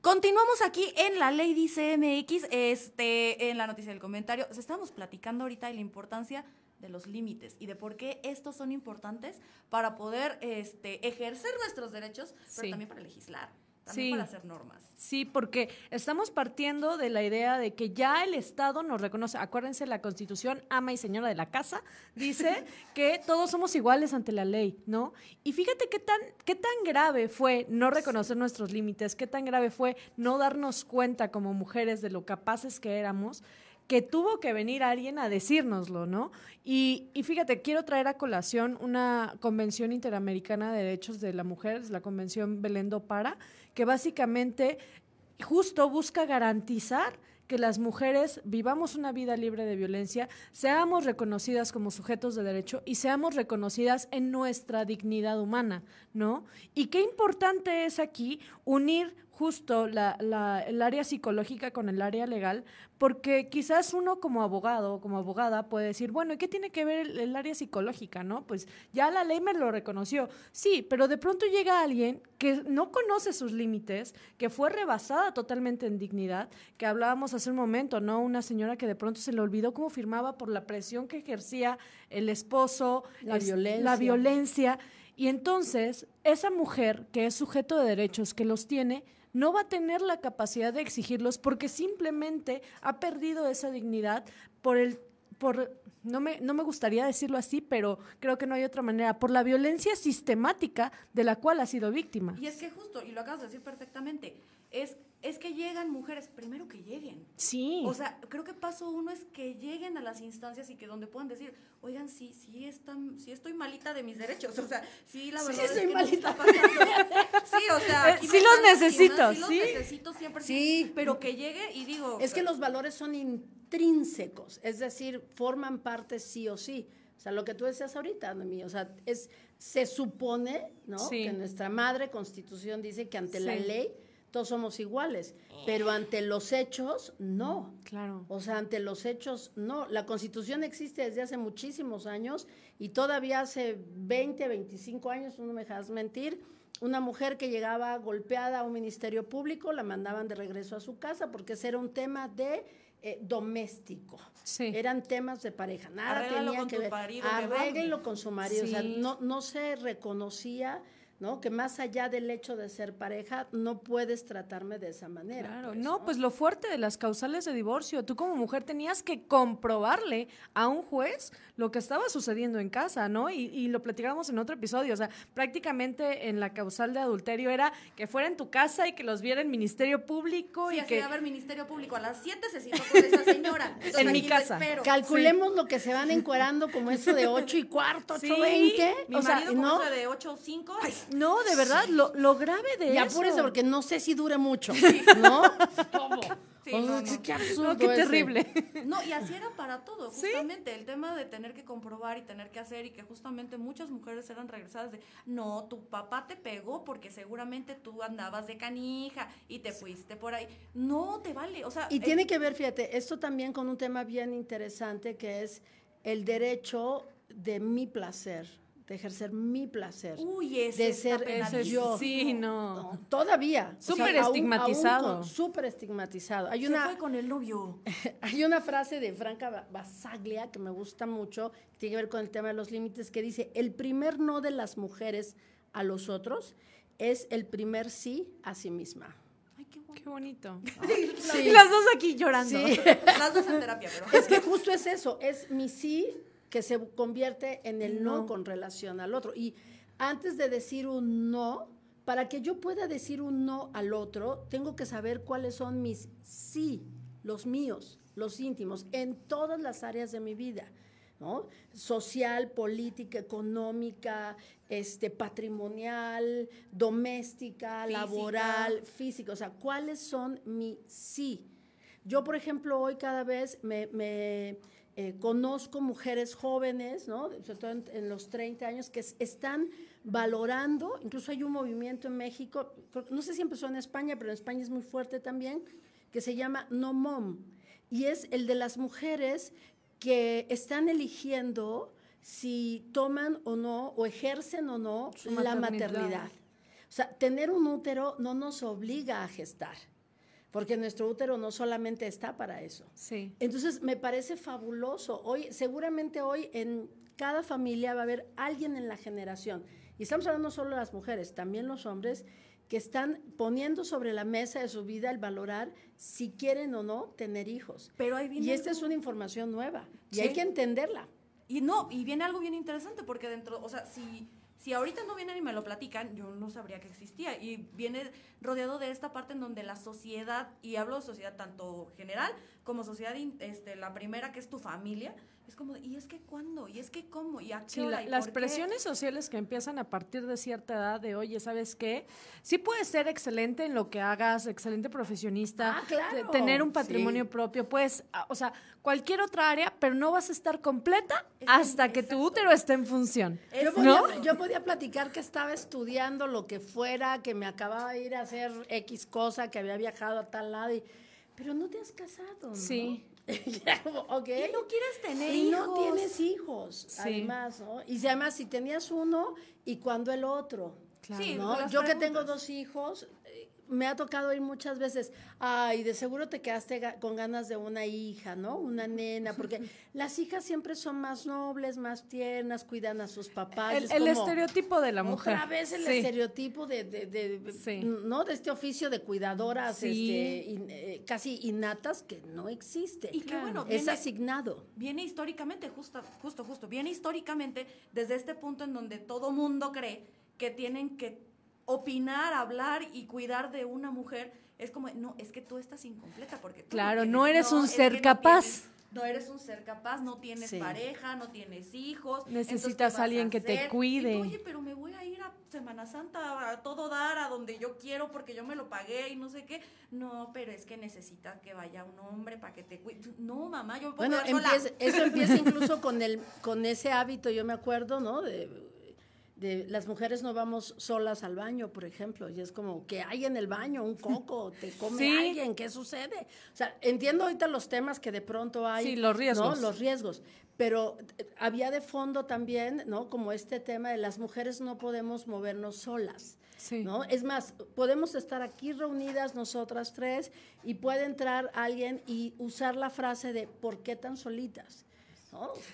Continuamos aquí en la Lady CMX, este, en la noticia del comentario. Estamos platicando ahorita de la importancia de los límites y de por qué estos son importantes para poder este, ejercer nuestros derechos, pero también para legislar. También para hacer normas. Sí, porque estamos partiendo de la idea de que ya el Estado nos reconoce. Acuérdense, la Constitución, ama y señora de la casa, dice [LAUGHS] que todos somos iguales ante la ley, ¿no? Y fíjate qué tan, qué tan grave fue no reconocer nuestros límites, qué tan grave fue no darnos cuenta como mujeres de lo capaces que éramos que tuvo que venir alguien a decírnoslo, ¿no? Y, fíjate, quiero traer a colación una convención interamericana de derechos de la mujer, la convención Belendo Para, que básicamente justo busca garantizar que las mujeres vivamos una vida libre de violencia, seamos reconocidas como sujetos de derecho y seamos reconocidas en nuestra dignidad humana, ¿no? Y qué importante es aquí unir justo la, la, el área psicológica con el área legal, porque quizás uno como abogado o como abogada puede decir, bueno, ¿y qué tiene que ver el, área psicológica, no? Pues ya la ley me lo reconoció. Sí, pero de pronto llega alguien que no conoce sus límites, que fue rebasada totalmente en dignidad, que hablábamos hace un momento, ¿no? Una señora que de pronto se le olvidó cómo firmaba por la presión que ejercía el esposo, la violencia. La violencia. Y entonces, esa mujer que es sujeto de derechos, que los tiene, no va a tener la capacidad de exigirlos porque simplemente ha perdido esa dignidad por el por no me, no me gustaría decirlo así, pero creo que no hay otra manera, por la violencia sistemática de la cual ha sido víctima. Y es que justo, y lo acabas de decir perfectamente, es es que llegan mujeres, primero que lleguen. Sí. O sea, creo que paso uno es que lleguen a las instancias y que donde puedan decir, oigan, sí, sí, están, sí estoy malita de mis derechos. O sea, sí, la verdad sí, estoy malita. sí, o sea, [LAUGHS] eh, sí los necesito, sí. Los necesito siempre. Sí. Pero que llegue y digo. Es que los valores son intrínsecos, es decir, forman parte sí o sí. O sea, lo que tú decías ahorita, mí, o sea, es, se supone, ¿no? Que nuestra madre constitución dice que ante la ley todos somos iguales, pero ante los hechos, no. Claro. O sea, ante los hechos, no. La Constitución existe desde hace muchísimos años y todavía hace 20, 25 años, no me dejas mentir, una mujer que llegaba golpeada a un ministerio público, la mandaban de regreso a su casa porque ese era un tema de eh, doméstico. Sí. Eran temas de pareja. Nada tenía que ver. Arréglenlo con su marido. O sea, no, no se reconocía ¿no? Que más allá del hecho de ser pareja, no puedes tratarme de esa manera. Claro, pues, no, pues lo fuerte de las causales de divorcio, tú como mujer tenías que comprobarle a un juez lo que estaba sucediendo en casa, ¿no? Y, lo platicábamos en otro episodio, o sea, prácticamente en la causal de adulterio era que fuera en tu casa y que los viera el Ministerio Público y que... a ver Ministerio Público, a las 7 se citó con esa señora. [LAUGHS] en mi casa. Calculemos lo que se van encuerando como eso de 8 y cuarto, 8 sí. 20. Mi o marido sea, ¿no? de 8 o 5. No, de verdad, lo, lo, grave de eso. Y apúrese porque no sé si dure mucho, ¿no? [LAUGHS] ¿Cómo? Sí, no, Qué absurdo. qué terrible. No, y así era para todo, justamente. El tema de tener que comprobar y tener que hacer, y que justamente muchas mujeres eran regresadas de no, tu papá te pegó porque seguramente tú andabas de canija y te fuiste por ahí. No te vale. O sea. Y tiene que ver, fíjate, esto también con un tema bien interesante que es el derecho de mi placer de ejercer mi placer. Uy, ese de ser ese, yo. Sí, no. todavía. Súper estigmatizado. Súper estigmatizado. Hay Se una, fue con el novio. [LAUGHS] hay una frase de Franca Basaglia que me gusta mucho, que tiene que ver con el tema de los límites, que dice, el primer no de las mujeres a los otros es el primer sí a sí misma. Ay, qué, bonito. [LAUGHS] Sí. Las dos aquí llorando. Sí. [LAUGHS] Las dos en terapia, pero. Es que justo es eso, es mi sí que se convierte en el no. con relación al otro. Y antes de decir un no, para que yo pueda decir un no al otro, tengo que saber cuáles son mis sí, los míos, los íntimos, en todas las áreas de mi vida. ¿no? Social, política, económica, este, patrimonial, doméstica, laboral, física. O sea, ¿cuáles son mis sí? Yo, por ejemplo, hoy cada vez me eh, conozco mujeres jóvenes, ¿no? sobre todo en, los 30 años, que están valorando, incluso hay un movimiento en México, no sé si empezó en España, pero en España es muy fuerte también, que se llama No Mom, y es el de las mujeres que están eligiendo si toman o no, o ejercen o no la maternidad. O sea, tener un útero no nos obliga a gestar porque nuestro útero no solamente está para eso. Sí. Entonces, me parece fabuloso. Hoy, seguramente hoy en cada familia va a haber alguien en la generación, y estamos hablando solo de las mujeres, también los hombres, que están poniendo sobre la mesa de su vida el valorar si quieren o no tener hijos. Pero y esta es una información nueva, y hay que entenderla. Y no, y viene algo bien interesante, porque dentro, o sea, si si ahorita no vienen y me lo platican, yo no sabría que existía. Y viene rodeado de esta parte en donde la sociedad, y hablo de sociedad tanto general, como sociedad, este, la primera que es tu familia, es como, ¿y es que cuándo? ¿Y es que cómo? ¿Y a qué hora? las presiones sociales que empiezan a partir de cierta edad de, oye, ¿sabes qué? Sí puedes ser excelente en lo que hagas, excelente profesionista, ah, tener un patrimonio propio, pues, o sea, cualquier otra área, pero no vas a estar completa hasta que tu útero esté en función. Yo podía, yo podía platicar que estaba estudiando lo que fuera, que me acababa de ir a hacer X cosa, que había viajado a tal lado, y, pero no te has casado, ¿no? Sí. [LAUGHS] okay. Y no quieres tener y no tienes hijos, además, ¿no? Y además, si tenías uno, ¿y cuándo el otro? Claro. Yo que tengo dos hijos, me ha tocado ir muchas veces, ay, de seguro te quedaste con ganas de una hija, ¿no? Una nena, porque [LAUGHS] las hijas siempre son más nobles, más tiernas, cuidan a sus papás. El, estereotipo de la mujer. Otra vez el estereotipo de, ¿no? De este oficio de cuidadoras este, eh, casi innatas que no existe. Y que bueno, es asignado. Viene históricamente, justo, justo, justo, viene históricamente desde este punto en donde todo mundo cree que tienen que opinar, hablar y cuidar de una mujer, es como, no, es que tú estás incompleta porque... claro, no, eres un ser capaz. No, eres un ser capaz, no tienes pareja, no tienes hijos. Necesitas a alguien que te cuide. Oye, pero me voy a ir a Semana Santa a todo dar, a donde yo quiero porque yo me lo pagué y no sé qué. No, pero es que necesita que vaya un hombre para que te cuide. No, mamá, yo puedo Bueno, eso empieza [LAUGHS] incluso con, el, con ese hábito, yo me acuerdo, ¿no? De, de las mujeres no vamos solas al baño, por ejemplo, y es como que hay en el baño un coco, te come alguien, ¿qué sucede? O sea, entiendo ahorita los temas que de pronto hay, sí, los riesgos, los riesgos, pero eh, había de fondo también, ¿no? Como este tema de las mujeres no podemos movernos solas. ¿no? Es más, podemos estar aquí reunidas nosotras tres y puede entrar alguien y usar la frase de ¿por qué tan solitas?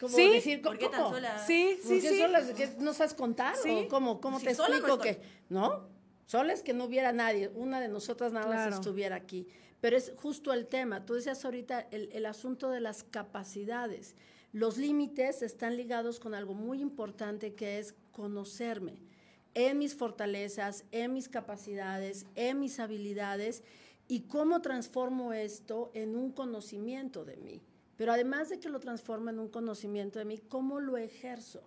Sí, decir, ¿por qué tan solas? Sí, sí, sí. Solas? ¿No sabes contar? ¿O cómo, cómo te explico que, no? Solas que no hubiera nadie, una de nosotras nada más estuviera aquí. Pero es justo el tema. Tú decías ahorita el, el asunto de las capacidades. Los límites están ligados con algo muy importante que es conocerme en mis fortalezas, en mis capacidades, en mis habilidades y cómo transformo esto en un conocimiento de mí. Pero además de que lo transforma en un conocimiento de mí, ¿cómo lo ejerzo?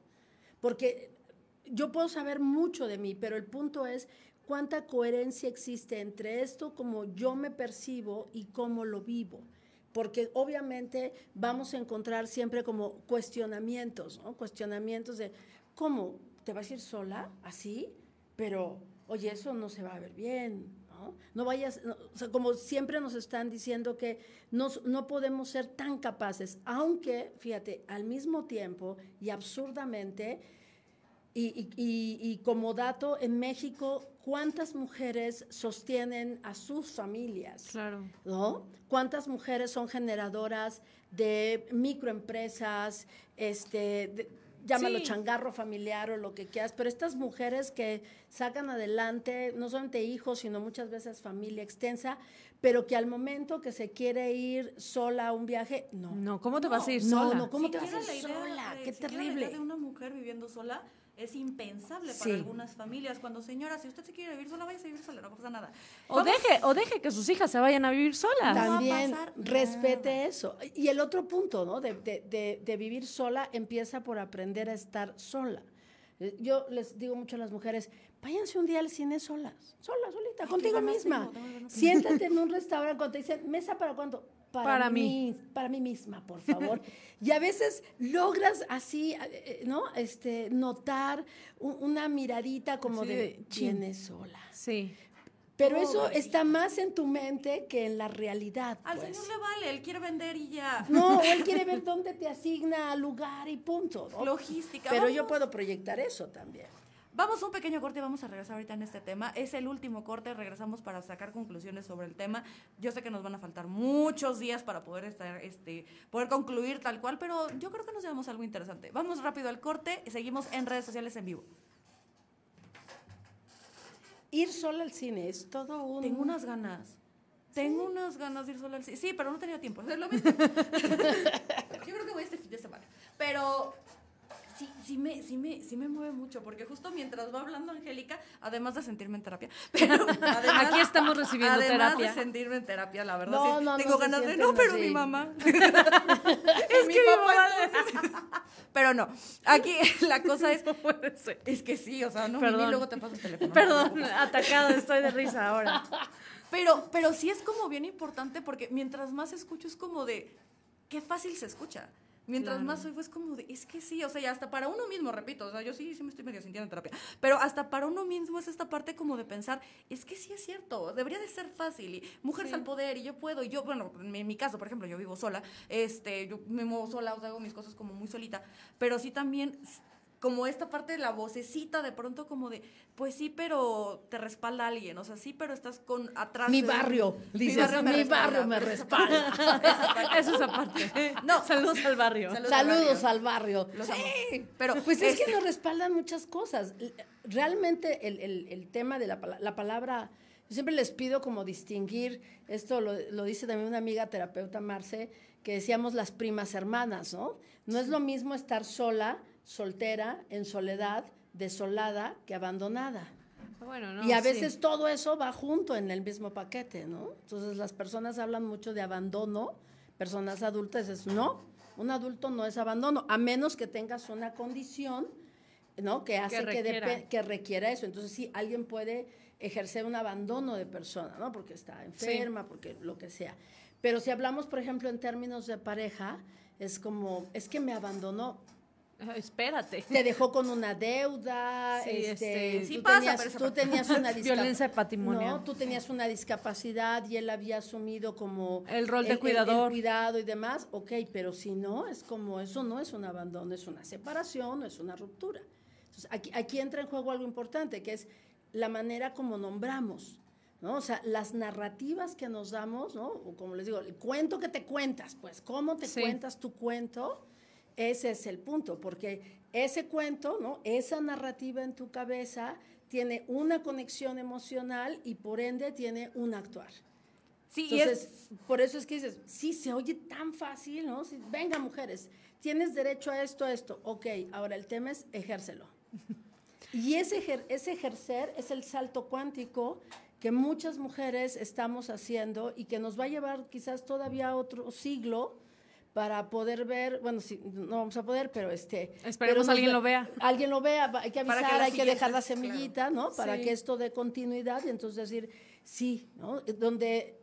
Porque yo puedo saber mucho de mí, pero el punto es cuánta coherencia existe entre esto, como yo me percibo y cómo lo vivo. Porque obviamente vamos a encontrar siempre como cuestionamientos, ¿no? Cuestionamientos de, ¿cómo? ¿Te vas a ir sola? ¿Así? Pero, oye, eso no se va a ver bien, ¿no? vayas, o sea, como siempre nos están diciendo que no podemos ser tan capaces, aunque, fíjate, al mismo tiempo y absurdamente, y, como dato, en México, ¿cuántas mujeres sostienen a sus familias? Claro. ¿No? ¿Cuántas mujeres son generadoras de microempresas, este, llámalo changarro familiar o lo que quieras, pero estas mujeres que sacan adelante no solamente hijos, sino muchas veces familia extensa, pero que al momento que se quiere ir sola a un viaje, no. No, ¿cómo te vas a ir sola? No, no, ¿cómo te vas a ir sola? Qué terrible. de una mujer viviendo sola es impensable para algunas familias. Cuando, señora, si usted se quiere vivir sola, vaya a vivir sola, no pasa nada. O deje, o deje que sus hijas se vayan a vivir solas. También respete eso. Y el otro punto, ¿no? De, de, de, vivir sola empieza por aprender a estar sola. Eh, yo les digo mucho a las mujeres, váyanse un día al cine solas, sola, solita, contigo misma. Siéntate en [LAUGHS] un restaurante cuando te dicen, ¿mesa para cuánto? Para, mí, para mí misma, por favor. [LAUGHS] y a veces logras así, eh, eh, ¿no? Este, notar una miradita como de, de sola. Sí. Pero eso está más en tu mente que en la realidad. Al pues. señor le vale, él quiere vender y ya. No, [LAUGHS] él quiere ver dónde te asigna lugar y punto. Logística. Pero yo puedo proyectar eso también. Vamos a un pequeño corte y vamos a regresar ahorita en este tema. Es el último corte, regresamos para sacar conclusiones sobre el tema. Yo sé que nos van a faltar muchos días para poder estar, este, poder concluir tal cual, pero yo creo que nos llevamos algo interesante. Vamos rápido al corte y seguimos en redes sociales en vivo. Ir sola al cine es todo un... Tengo unas ganas. Tengo unas ganas de ir sola al cine. Sí, pero no tenía tiempo. Es lo mismo. [LAUGHS] yo creo que voy este fin de semana. Pero sí me, sí me, sí me mueve mucho, porque justo mientras va hablando Angélica, además de sentirme en terapia, [LAUGHS] pero [LAUGHS] aquí estamos recibiendo además terapia. de sentirme en terapia, la verdad, no, no, tengo ganas de, no, pero mi mamá. [LAUGHS] es que mi papá. pero no, aquí la cosa es, es que sí, o sea, no, Perdón. y luego te paso el teléfono. Perdón, atacado, estoy de risa ahora. Pero, pero sí es como bien importante porque mientras más escucho es como de, qué fácil se escucha. Mientras más oigo es como de, es que sí, o sea, ya hasta para uno mismo, repito, o sea, yo sí, sí me estoy medio sintiendo en terapia, pero hasta para uno mismo es esta parte como de pensar, es que sí es cierto, debería de ser fácil, y mujeres al poder, y yo puedo, y yo, bueno, en mi caso, por ejemplo, yo vivo sola, este, yo me muevo sola, o sea, hago mis cosas como muy solita, pero sí también como esta parte de la vocecita de pronto como de, pues sí, pero te respalda alguien, o sea, sí, pero estás con atrás. Mi barrio, dices, mi barrio me mi respalda. Barrio me respalda. [LAUGHS] Eso es aparte. [LAUGHS] No, saludos al barrio. Saludos, al barrio. sí, pero pues es que este nos respaldan muchas cosas. Realmente el, el, el tema de la, la, palabra, yo siempre les pido como distinguir, esto lo, lo dice también una amiga terapeuta Marce, que decíamos las primas hermanas, ¿no? No es lo mismo estar sola soltera, en soledad, desolada que abandonada. Bueno, y a veces todo eso va junto en el mismo paquete, ¿no? Entonces las personas hablan mucho de abandono, personas adultas es no, un adulto no es abandono, a menos que tengas una condición, ¿no? Que hace que requiera, que, requiera eso. Entonces sí, alguien puede ejercer un abandono de persona, ¿no? Porque está enferma, porque lo que sea. Pero si hablamos, por ejemplo, en términos de pareja, es como, es que me abandonó, Espérate. Te dejó con una deuda. Sí, este, este tú, pasa, tenías, tú tenías una [LAUGHS] violencia patrimonial. ¿no? Tú tenías una discapacidad y él había asumido como el rol de cuidador. cuidado y demás. Ok, pero si no, es como eso no es un abandono, es una separación, no es una ruptura. Entonces, aquí, aquí entra en juego algo importante, que es la manera como nombramos. ¿no? O sea, las narrativas que nos damos, ¿no? O como les digo, el cuento que te cuentas, pues, ¿cómo te cuentas tu cuento? Ese es el punto, porque ese cuento, ¿no? Esa narrativa en tu cabeza tiene una conexión emocional y por ende tiene un actuar. Sí, Entonces, por eso es que dices, sí, se oye tan fácil, ¿no? Venga, mujeres, tienes derecho a esto, a esto. Ok, ahora el tema es ejércelo. Y ese, ese ejercer es el salto cuántico que muchas mujeres estamos haciendo y que nos va a llevar quizás todavía otro siglo para poder ver, bueno, sí, no vamos a poder, pero este... Esperemos que alguien lo vea. Alguien lo vea, hay que avisar, hay que dejar la semillita, ¿no? Para que esto dé continuidad y entonces decir, sí, ¿no? Donde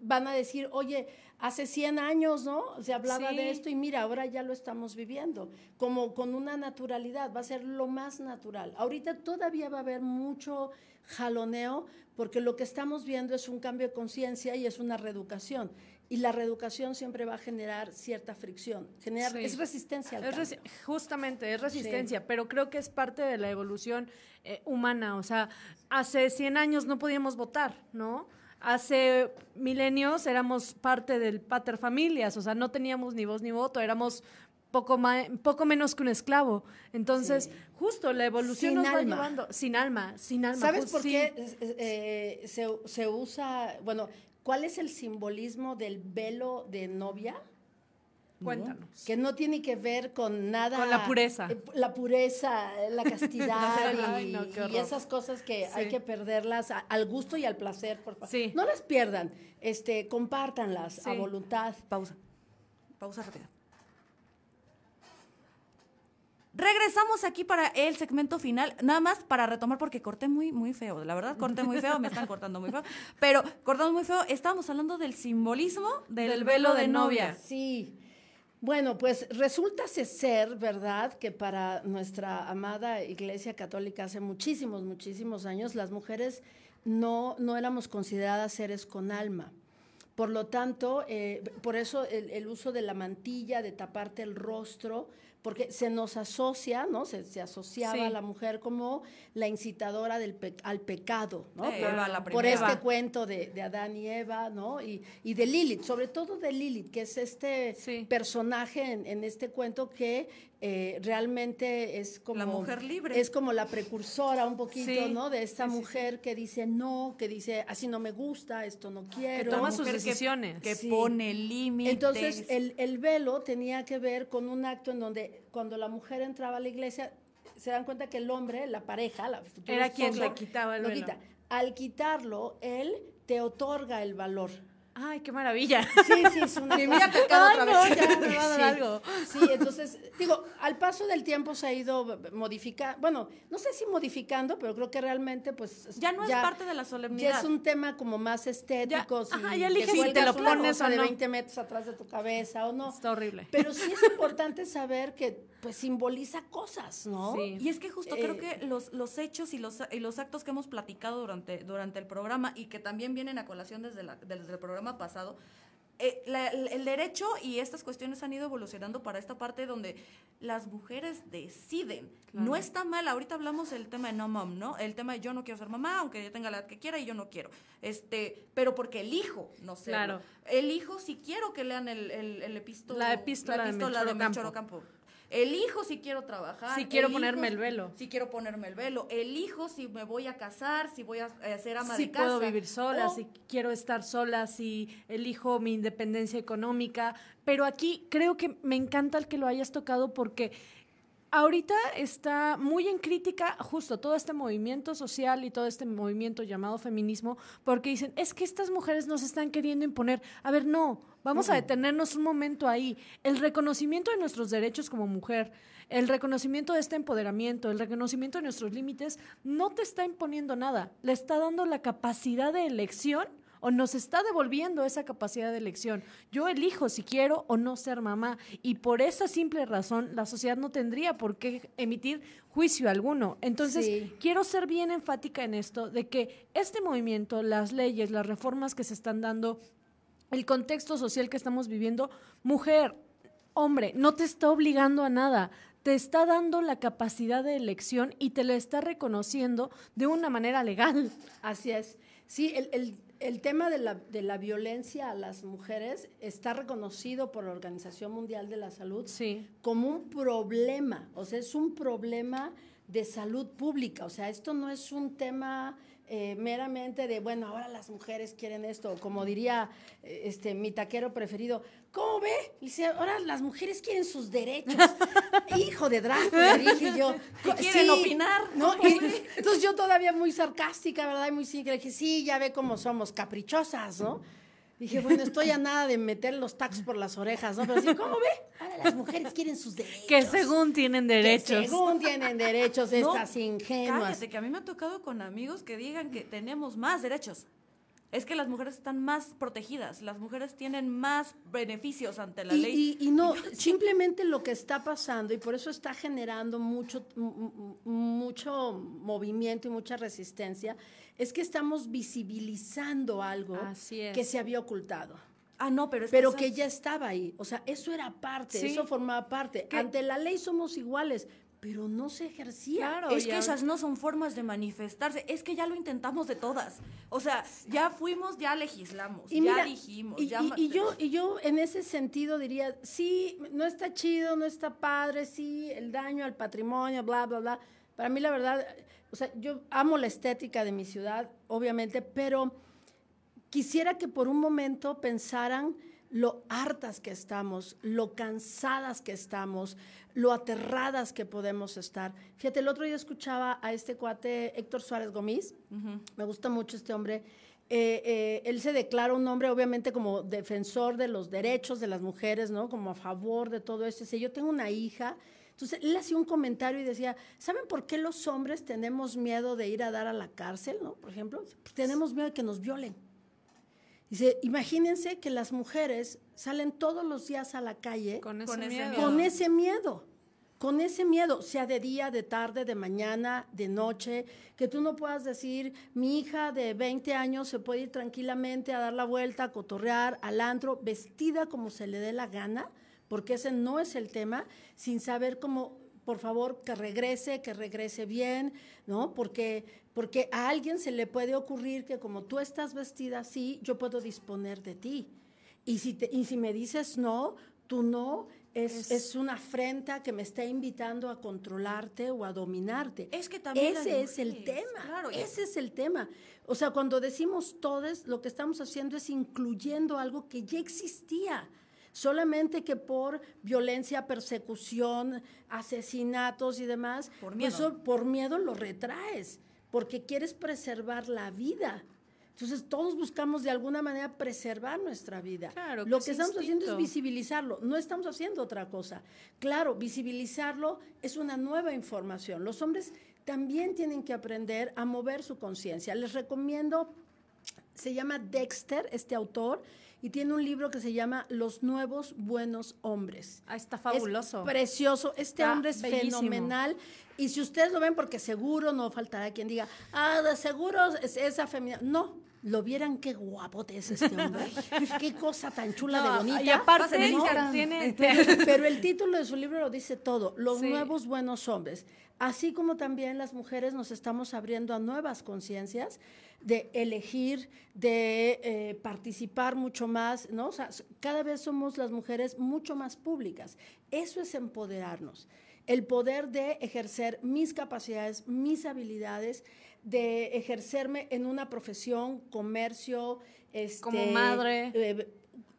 van a decir, oye, hace 100 años, ¿no? Se hablaba de esto y mira, ahora ya lo estamos viviendo, como con una naturalidad, va a ser lo más natural. Ahorita todavía va a haber mucho jaloneo porque lo que estamos viendo es un cambio de conciencia y es una reeducación. Y la reeducación siempre va a generar cierta fricción. Generar, Es resistencia al es Justamente, es resistencia, pero creo que es parte de la evolución eh, humana. O sea, hace 100 años no podíamos votar, ¿no? Hace milenios éramos parte del pater familias, o sea, no teníamos ni voz ni voto, éramos poco, poco menos que un esclavo. Entonces, justo la evolución nos va llevando sin alma, sin alma. ¿Sabes por qué eh, se, se, usa, bueno, ¿Cuál es el simbolismo del velo de novia? Cuéntanos. Que no tiene que ver con nada. Con la pureza. Eh, la pureza, la [LAUGHS] castidad y, esas cosas que hay que perderlas al gusto y al placer, por favor. Sí. No las pierdan, este, compártanlas a voluntad. Pausa. Pausa rápida. Regresamos aquí para el segmento final, nada más para retomar porque corté muy muy feo, la verdad corté muy feo, me están cortando muy feo, pero cortando muy feo, estábamos hablando del simbolismo del, velo de novia. Sí. Bueno, pues resulta ser, ¿verdad?, que para nuestra amada Iglesia Católica hace muchísimos, muchísimos años, las mujeres no, no éramos consideradas seres con alma. Por lo tanto, eh, por eso el, el, uso de la mantilla, de taparte el rostro, porque se nos asocia, ¿no? Se, se asociaba a la mujer como la incitadora del al pecado, ¿no? por, este cuento de, de, Adán y Eva, ¿no? Y, y, de Lilith, sobre todo de Lilith, que es este personaje en, en, este cuento que eh, realmente es como la mujer libre. es como la precursora un poquito no de esta mujer que dice no que dice así no me gusta esto no quiero que toma sus decisiones. que, pone límites. Entonces el, el, velo tenía que ver con un acto en donde cuando la mujer entraba a la iglesia, se dan cuenta que el hombre, la pareja, la era quien le quitaba el velo. Al quitarlo, él te otorga el valor. Ay, qué maravilla. Sí, sí, es una [LAUGHS] Me otra vez. ya me va a [LAUGHS] dar algo. [LAUGHS] Sí, entonces, digo, al paso del tiempo se ha ido modificando, bueno, no sé si modificando, pero creo que realmente, pues... Ya no es parte de la solemnidad. Ya es un tema como más estético. Ya, ajá, ya eliges si te lo pones o de 20 metros atrás de tu cabeza o no. Está horrible. Pero sí es importante saber que, pues, simboliza cosas, ¿no? Sí. Y es que justo creo eh, que los, los hechos y los, y los actos que hemos platicado durante, durante el programa y que también vienen a colación desde, la, desde el programa pasado, eh, el derecho y estas cuestiones han ido evolucionando para esta parte donde las mujeres deciden. No está mal, ahorita hablamos del tema de no mom, ¿no? El tema de yo no quiero ser mamá, aunque yo tenga la edad que quiera y yo no quiero. Este, pero porque elijo no sé. Claro. Elijo si quiero que lean el, el, el epístola, la epístola, de Melchor Campo Elijo si quiero trabajar. Si quiero ponerme el velo. Si quiero ponerme el velo. Elijo si me voy a casar, si voy a ser ama de casa. Si puedo vivir sola, si quiero estar sola, si elijo mi independencia económica. Pero aquí creo que me encanta el que lo hayas tocado porque ahorita está muy en crítica justo todo este movimiento social y todo este movimiento llamado feminismo, porque dicen, es que estas mujeres nos están queriendo imponer. A ver, no, vamos a detenernos un momento ahí. El reconocimiento de nuestros derechos como mujer, el reconocimiento de este empoderamiento, el reconocimiento de nuestros límites, no te está imponiendo nada, le está dando la capacidad de elección o nos está devolviendo esa capacidad de elección. Yo elijo si quiero o no ser mamá y por esa simple razón la sociedad no tendría por qué emitir juicio alguno. Entonces, quiero ser bien enfática en esto de que este movimiento, las leyes, las reformas que se están dando, el contexto social que estamos viviendo, mujer, hombre, no te está obligando a nada te está dando la capacidad de elección y te la está reconociendo de una manera legal. Así es. Sí, el, el tema de la, de la, violencia a las mujeres está reconocido por la Organización Mundial de la Salud como un problema, o sea, es un problema de salud pública, o sea, esto no es un tema eh, meramente de, bueno, ahora las mujeres quieren esto, como diría eh, este, mi taquero preferido, ¿cómo ve? Dice, ahora las mujeres quieren sus derechos. [LAUGHS] Hijo de Drácula, dije yo. [LAUGHS] ¿Quieren opinar? ¿no? entonces yo todavía muy sarcástica, ¿verdad? Y muy cínica, dije, sí, ya ve cómo somos caprichosas, ¿no? Dije, bueno, estoy a nada de meter los tacos por las orejas, ¿no? Pero sí, ¿cómo ve? Ahora las mujeres quieren sus derechos. Que según tienen derechos. Que según tienen derechos [LAUGHS] estas ingenuas. Cállate, que a mí me ha tocado con amigos que digan que tenemos más derechos es que las mujeres están más protegidas, las mujeres tienen más beneficios ante la ley. Y, no, [LAUGHS] simplemente lo que está pasando, y por eso está generando mucho, mucho movimiento y mucha resistencia, es que estamos visibilizando algo que se había ocultado. Ah, no, pero es pero que, ya estaba ahí. O sea, eso era parte, eso formaba parte. Ante la ley somos iguales, pero no se ejercía. Claro, es que esas no son formas de manifestarse, es que ya lo intentamos de todas. O sea, ya fuimos, ya legislamos, ya dijimos. Y, ya y, yo, y yo en ese sentido diría, sí, no está chido, no está padre, sí, el daño al patrimonio, bla, bla, bla. Para mí la verdad, o sea, yo amo la estética de mi ciudad, obviamente, pero quisiera que por un momento pensaran lo hartas que estamos, lo cansadas que estamos, lo aterradas que podemos estar. Fíjate, el otro día escuchaba a este cuate Héctor Suárez Gómez, me gusta mucho este hombre. Eh, eh, él se declara un hombre obviamente como defensor de los derechos de las mujeres, ¿no? Como a favor de todo esto. Dice, yo tengo una hija. Entonces, él hacía un comentario y decía, ¿saben por qué los hombres tenemos miedo de ir a dar a la cárcel, ¿no? Por ejemplo, tenemos miedo de que nos violen. Dice, imagínense que las mujeres salen todos los días a la calle con ese, miedo. con ese miedo. Con ese miedo, sea de día, de tarde, de mañana, de noche, que tú no puedas decir, mi hija de 20 años se puede ir tranquilamente a dar la vuelta, a cotorrear, al antro, vestida como se le dé la gana, porque ese no es el tema, sin saber cómo por favor, que regrese, que regrese bien, ¿no? Porque, porque a alguien se le puede ocurrir que como tú estás vestida así, yo puedo disponer de ti. Y si, te, y si me dices no, tú no, es, es, una afrenta que me está invitando a controlarte o a dominarte. Es que también ese es el tema. Claro, ese es el tema. O sea, cuando decimos todos, lo que estamos haciendo es incluyendo algo que ya existía. solamente que por violencia, persecución, asesinatos y demás, por pues miedo, por miedo lo retraes, porque quieres preservar la vida. Entonces todos buscamos de alguna manera preservar nuestra vida. Claro, Lo que estamos haciendo es visibilizarlo, no estamos haciendo otra cosa. Claro, visibilizarlo es una nueva información. Los hombres también tienen que aprender a mover su conciencia. Les recomiendo, se llama Dexter, este autor, y tiene un libro que se llama Los Nuevos Buenos Hombres. Ah, está fabuloso. precioso. Este hombre es fenomenal. Y si ustedes lo ven, porque seguro no faltará quien diga, ah, de seguro es esa femenina. No, lo vieran qué guapote es este hombre. [LAUGHS] qué cosa tan chula de bonita. Y aparte, [LAUGHS] tiene, pero, el título de su libro lo dice todo, Los nuevos buenos hombres. Así como también las mujeres nos estamos abriendo a nuevas conciencias de elegir, de eh, participar mucho más, ¿no? O sea, cada vez somos las mujeres mucho más públicas. Eso es empoderarnos. El poder de ejercer mis capacidades, mis habilidades, de ejercerme en una profesión, comercio, este, como madre, eh,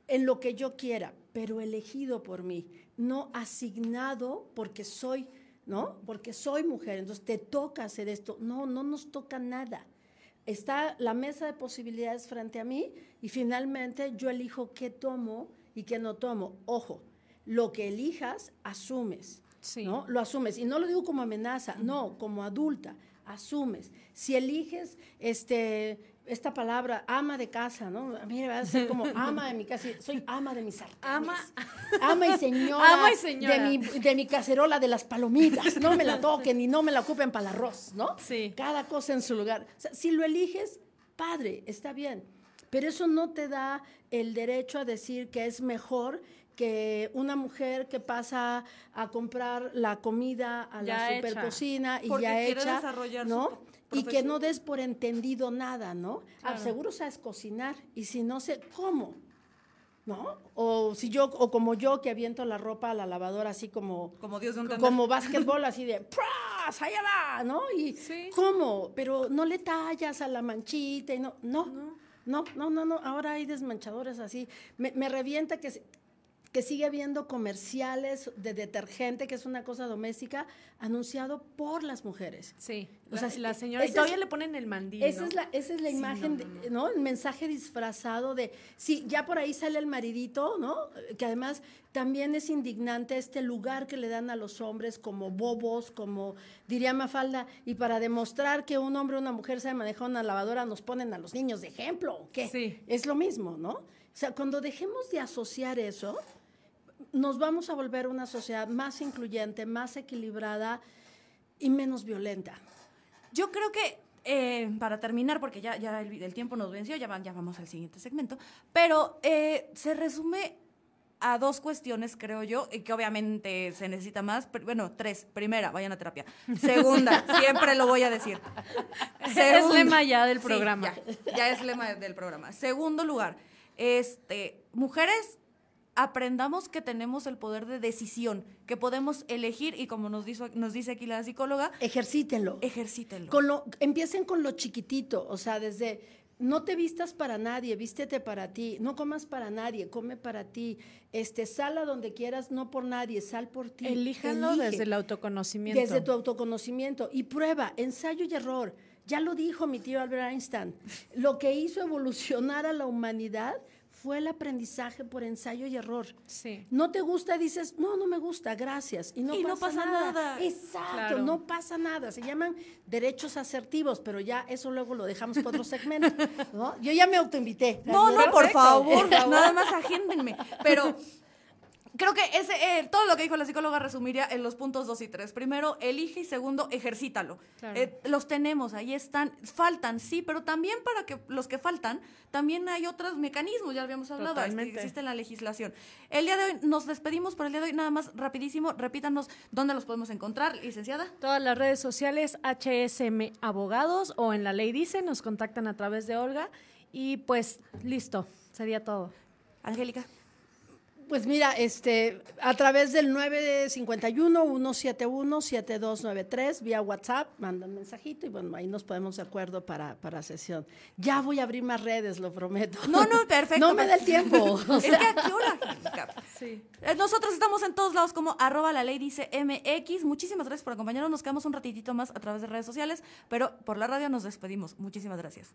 en lo que yo quiera, pero elegido por mí, no asignado porque soy, ¿no? Porque soy mujer, entonces te toca hacer esto. No, no nos toca nada está la mesa de posibilidades frente a mí y finalmente yo elijo qué tomo y qué no tomo. Ojo, lo que elijas, asumes. ¿no? Lo asumes. Y no lo digo como amenaza, no, como adulta, asumes. Si eliges este, esta palabra, ama de casa, ¿no? A mí va a ser como [LAUGHS] ama de mi casa, soy ama de mis Ama. Ama y [LAUGHS] señora. Ama y señora. De mi, de mi cacerola de las palomitas. No me la toquen y no me la ocupen para el arroz, ¿no? Sí. Cada cosa en su lugar. O sea, si lo eliges, padre, está bien. Pero eso no te da el derecho a decir que es mejor que una mujer que pasa a comprar la comida a la supercocina y ya hecha, ¿no? y que no des por entendido nada, ¿no? Ah, seguro sabes cocinar y si no sé, ¿cómo? ¿No? O si yo, o como yo que aviento la ropa a la lavadora así como... Como Dios de Como [LAUGHS] básquetbol así de ¡pras! ¡Allá va! ¿No? Y ¿cómo? Pero no le tallas a la manchita y no, no, no, no, no, no, ahora hay desmanchadores así. Me, me revienta que que sigue habiendo comerciales de detergente, que es una cosa doméstica, anunciado por las mujeres. Sí, o sea, la señora, y todavía le ponen el mandil. Esa, es la, esa es la imagen, no, El mensaje disfrazado de, sí, ya por ahí sale el maridito, ¿no? Que además también es indignante este lugar que le dan a los hombres como bobos, como diría Mafalda, y para demostrar que un hombre o una mujer sabe manejar una lavadora, nos ponen a los niños de ejemplo, ¿qué? Sí. Es lo mismo, ¿no? O sea, cuando dejemos de asociar eso, nos vamos a volver una sociedad más incluyente, más equilibrada y menos violenta. Yo creo que eh, para terminar, porque ya, ya el, tiempo nos venció, ya, ya, vamos al siguiente segmento, pero eh, se resume a dos cuestiones, creo yo, y que obviamente se necesita más. Pero, bueno, tres. Primera, vayan a terapia. Segunda, [LAUGHS] siempre lo voy a decir. es lema ya del programa. ya, es lema del programa. Segundo lugar, este, mujeres aprendamos que tenemos el poder de decisión, que podemos elegir y como nos, dice, nos dice aquí la psicóloga, ejercítenlo. Ejercítenlo. Con lo, empiecen con lo chiquitito, o sea, desde no te vistas para nadie, vístete para ti, no comas para nadie, come para ti, este, sal a donde quieras, no por nadie, sal por ti. Elíjanlo desde el autoconocimiento. Desde tu autoconocimiento y prueba, ensayo y error. Ya lo dijo mi tío Albert Einstein, lo que hizo evolucionar a la humanidad fue el aprendizaje por ensayo y error. Sí. No te gusta, dices, no, no me gusta, gracias. Y no, pasa, nada. Exacto, no pasa nada. Se llaman derechos asertivos, pero ya eso luego lo dejamos para otro segmento. ¿no? Yo ya me autoinvité. No, no, por favor, [LAUGHS] nada más agéndenme. Pero creo que ese, eh, todo lo que dijo la psicóloga resumiría en los puntos dos y tres. Primero, elige y segundo, ejercítalo. Eh, los tenemos, ahí están, faltan, sí, pero también para que los que faltan, también hay otros mecanismos, ya habíamos hablado, este, existe la legislación. El día de hoy nos despedimos por el día de hoy, nada más rapidísimo, repítanos dónde los podemos encontrar, licenciada. Todas las redes sociales, HSM Abogados o en la ley dice, nos contactan a través de Olga y pues listo, sería todo. Angélica Pues mira, este, a través del 951-171-7293, vía WhatsApp, manda un mensajito y bueno, ahí nos ponemos de acuerdo para, para sesión. Ya voy a abrir más redes, lo prometo. No, no, [LAUGHS] perfecto. no me da el tiempo. [LAUGHS] es que aquí hora. Sí. Eh, nosotros estamos en todos lados como arroba la ley dice MX. Muchísimas gracias por acompañarnos. Nos quedamos un ratitito más a través de redes sociales, pero por la radio nos despedimos. Muchísimas gracias.